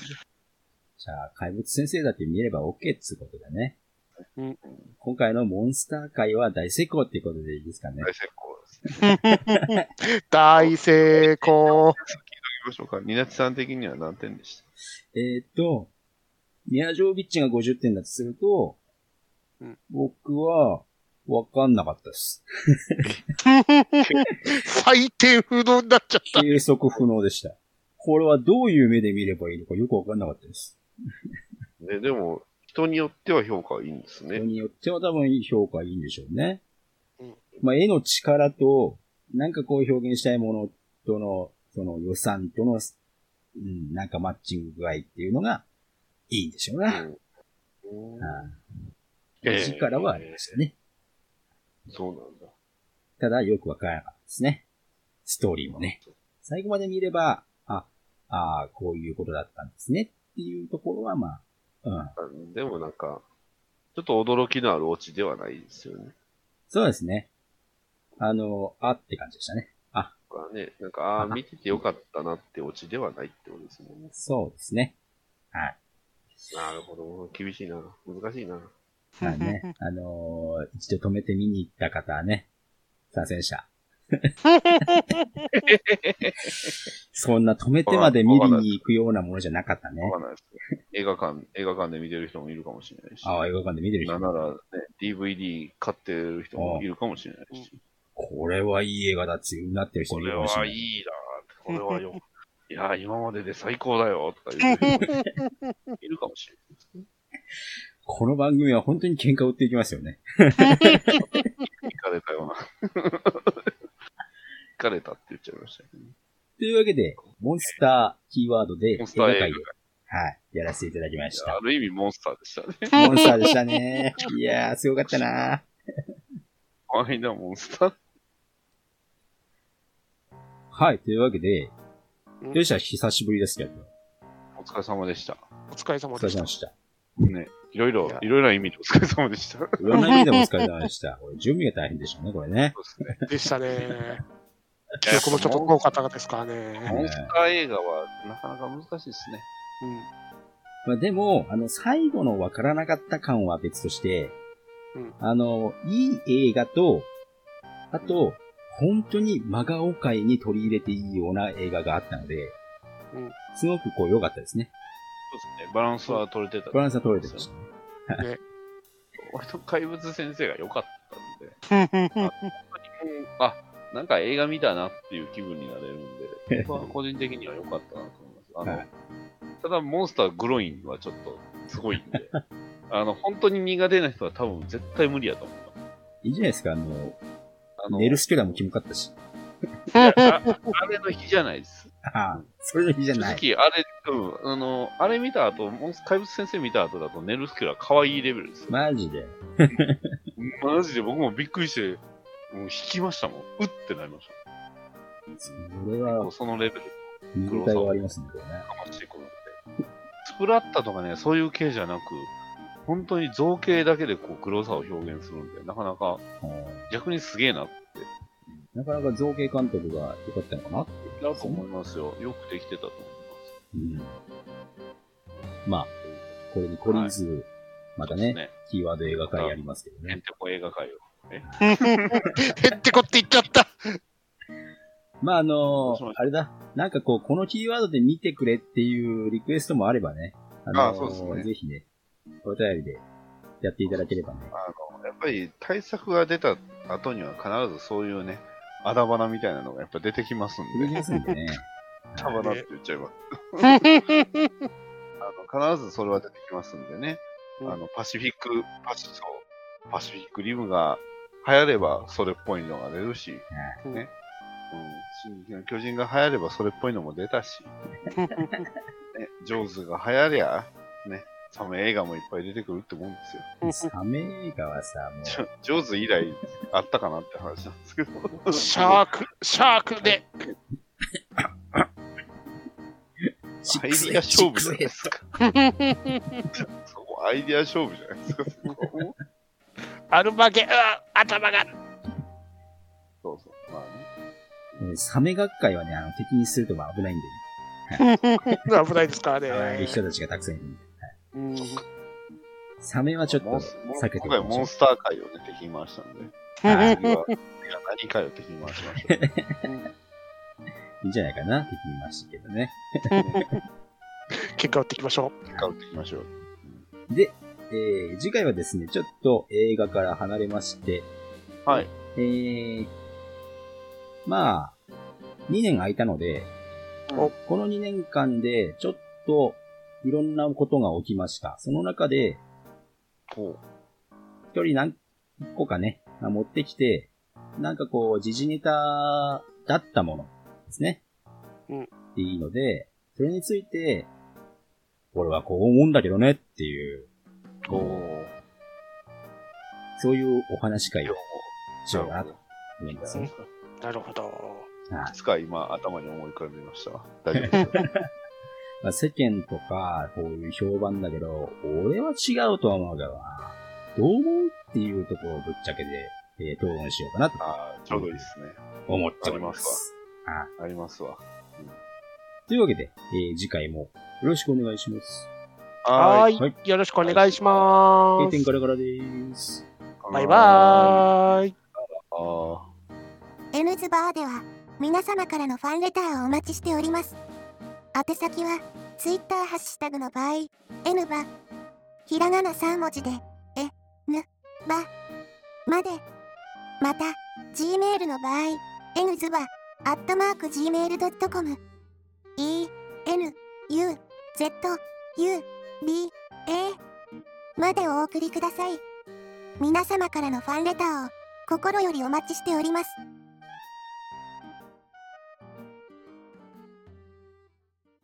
Speaker 1: じゃあ、怪物先生だって見れば OK っつうことだね。
Speaker 2: うん
Speaker 1: 今回のモンスター界は大成功っていうことでいいですかね。
Speaker 3: 大成功です。
Speaker 2: 大成功。
Speaker 3: 行きましょうか。ニナッチさん的には何点でした
Speaker 1: えーっと、ミアジョービッチが50点だとすると、
Speaker 2: うん
Speaker 1: 僕は、わかんなかったです。
Speaker 2: 採点不能になっちゃった。
Speaker 1: 計測不能でした。これはどういう目で見ればいいのかよくわかんなかったです。
Speaker 3: ね、でも、人によっては評価いいんですね。
Speaker 1: 人によっては多分評価いいんでしょうね。
Speaker 2: うん
Speaker 1: まあ、絵の力と、なんかこう表現したいものとの、その予算との、うん、なんかマッチング具合っていうのが、いいんでしょうな。
Speaker 3: うん
Speaker 1: はい
Speaker 3: ええ
Speaker 1: 力はありましたね。
Speaker 3: そうなんだ。
Speaker 1: ただ、よくわからなかったですね。ストーリーもね。最後まで見れば、あ、ああ、こういうことだったんですねっていうところは、まあ、うん。
Speaker 3: あでもなんか、ちょっと驚きのあるオチではないですよね。
Speaker 1: そうですね。あの、あって感じでしたね。あ、
Speaker 3: とかね、なんか、ああ、
Speaker 1: あ
Speaker 3: 見ててよかったなってオチではないってことですもんね。
Speaker 1: そうですね。はい。
Speaker 3: なるほど。厳しいな。難しいな。
Speaker 1: まあね、あのー一度止めて見に行った方はね、参戦者。そんな止めてまで見にに行くようなものじゃなかったね。
Speaker 3: わかんないですけど。映画館、映画館で見てる人もいるかもしれないし。
Speaker 1: ああ、映画館で見てる人
Speaker 3: なんならね、DVD 買ってる人もいるかもしれないし。
Speaker 1: これはいい映画だってなってる人
Speaker 3: これ
Speaker 1: もいるかもしれな。
Speaker 3: はいいなこれはよ。いや、今までで最高だよとか言う人もいるかもしれないですね。
Speaker 1: この番組は本当に喧嘩を売っていきますよね。
Speaker 3: 行かれたような。行かれたって言っちゃいましたけどね。
Speaker 1: というわけで、モンスターキーワードで映
Speaker 3: モンスター映画
Speaker 1: はい、やらせていただきました。
Speaker 3: ある意味モンスターでしたね。
Speaker 1: モンスターでしたね。いやー、すごかったな
Speaker 3: ファイナモンスター。
Speaker 1: はい、というわけで、
Speaker 2: うん
Speaker 1: よっしゃ、久しぶりですけど、
Speaker 3: お疲れ様でした。
Speaker 2: お疲れ様でした
Speaker 1: お疲れ様で。した。
Speaker 3: ね。いろいろ
Speaker 2: い
Speaker 3: ろいろな意味でお疲れ様でした。そう
Speaker 1: いろんな意味でもお疲れ様でした。これ準備が大変でしたね、これね。
Speaker 3: ですね。
Speaker 2: でしたね。記憶もちょっと遠かったですからね。
Speaker 3: モンスター映画はなかなか難しいですね。
Speaker 1: まあでも、あの、最後のわからなかった感は別として、
Speaker 2: うん
Speaker 1: あの、いい映画と、あと、本当に真顔界に取り入れていいような映画があったので、
Speaker 2: うん
Speaker 1: すごくこう良かったですね。
Speaker 3: そうですね。バランスは取れてた。
Speaker 1: バランスは取れてましたね。
Speaker 3: 割と怪物先生が良かったんで、
Speaker 2: うん。
Speaker 3: 本当にもうあ、なんか映画見たなっていう気分になれるんで、僕は個人的には良かったなと思います。あの、
Speaker 1: はい
Speaker 3: ただモンスターグロインはちょっとすごいんで、あの、本当に苦手な人は多分絶対無理やと思います。
Speaker 1: いいじゃないですか、あの、
Speaker 3: あの、
Speaker 1: ネルスケラもキモかったし。
Speaker 3: ああれの日じゃないです。
Speaker 1: ああ、それの日じゃない。
Speaker 3: 正直、あれ、うん、あの、あれ見た後、モンス怪物先生見た後だとネルスキュラ可愛いレベルですよ。
Speaker 1: マジで。
Speaker 3: マジで僕もびっくりして、もう引きましたもん。うってなりまし
Speaker 1: それ
Speaker 3: た。
Speaker 1: は、
Speaker 3: そのレベル
Speaker 1: 見応えがありますね、これね。
Speaker 3: かましてで。スプラッタとかね、そういう系じゃなく、本当に造形だけでこう黒さを表現するんで、なかなか
Speaker 1: うん
Speaker 3: 逆にすげえな、
Speaker 1: なかなか造形監督が良かったのかなって
Speaker 3: だと思いますよ。よくできてたと思い
Speaker 1: うん。まあ、これに懲りず、また
Speaker 3: ます。
Speaker 1: ね、
Speaker 3: ね。
Speaker 1: キーワード映画会やりますけどね。
Speaker 3: ヘンテコ映画界を。
Speaker 2: へってこって言っちゃった。
Speaker 1: まあ、あの
Speaker 3: どうしましょう
Speaker 1: あれだ。なんかこう、このキーワードで見てくれっていうリクエストもあればね。あの
Speaker 3: あそうですね
Speaker 1: ぜひね、お便りでやっていただければね。
Speaker 3: あの、やっぱり対策が出た後には必ずそういうね、あだ花みたいなのがやっぱ出てきますんで、
Speaker 1: 出てきますんでね。
Speaker 3: あだ花って言っちゃいます。あの必ずそれは出てきますんでね、
Speaker 2: うん
Speaker 3: あの、パシフィック、パシそうパシフィックリムが流行ればそれっぽいのが出るし、
Speaker 2: うん
Speaker 3: ね。うん、巨人が流行ればそれっぽいのも出たし、ね、ジョーズが流行りゃ、ね、サメ映画もいっぱい出てくるってもんですよ。
Speaker 1: サメ映画はさ、もう、
Speaker 3: ジョジョーズ以来あったかなって話なんですけど。
Speaker 2: シャーク、シャークで、
Speaker 3: アイディア勝負じゃないですか。そこアイディア勝負じゃないですか。
Speaker 2: アルマゲ、うわ頭が。
Speaker 3: そうそう。まあね。
Speaker 1: ねサメ学会はね、あの、敵にすると危ないんで
Speaker 2: 危ないですから
Speaker 1: ね。ああいう
Speaker 2: ね。
Speaker 1: 人たちがたくさんいるんで。
Speaker 2: うん
Speaker 1: サメはちょっと避けてましょう
Speaker 3: モンスター界をね、敵に回したんで。次は、次は何回を敵に回しましょう。
Speaker 1: いいんじゃないかな敵に回したけどね。
Speaker 2: 結果打っていきましょ
Speaker 3: 結果打っていきましょう。
Speaker 1: で、えー、次回はですね、ちょっと映画から離れまして、
Speaker 3: はい。
Speaker 1: えー、まあ、2年空いたので、
Speaker 2: お
Speaker 1: この2年間で、ちょっと、いろんなことが起きました。その中で、
Speaker 3: ほ
Speaker 1: 一人何個かね、まあ持ってきて、なんかこう、時事ネタだったものですね。
Speaker 2: うん
Speaker 1: いいので、それについて、俺はこう思うんだけどねっていう、
Speaker 3: う。ほ
Speaker 1: そういうお話会
Speaker 3: う。
Speaker 1: をしようかなと思いますね。
Speaker 2: う。なるほど。
Speaker 1: はい
Speaker 3: いつか今頭に思い浮かびましたわ。大丈夫ですよ。
Speaker 1: まあ、世間とか、こういう評判だけど、俺は違うとは思うけどな。どう思うっていうところをぶっちゃけで、えー討論しようかなと
Speaker 3: ああ、ちょうどいいですね。
Speaker 1: 思っております。はい
Speaker 3: ありますわ。
Speaker 1: というわけで、えー次回もよろしくお願いします。
Speaker 2: は
Speaker 3: ー
Speaker 2: ーい。よろしくお願いします。
Speaker 1: 閉店ガラガラです。
Speaker 3: い
Speaker 2: バイバーイ。
Speaker 5: N ズバーでは皆様からのファンレターをお待ちしております。宛先は Twitter ハッシュタグの場合 N バひらがな3文字でえぬばまでまた Gmail の場合 N ズバアットマーク Gmail.com E N U Z U B A までお送りください。皆様からのファンレターを心よりお待ちしております。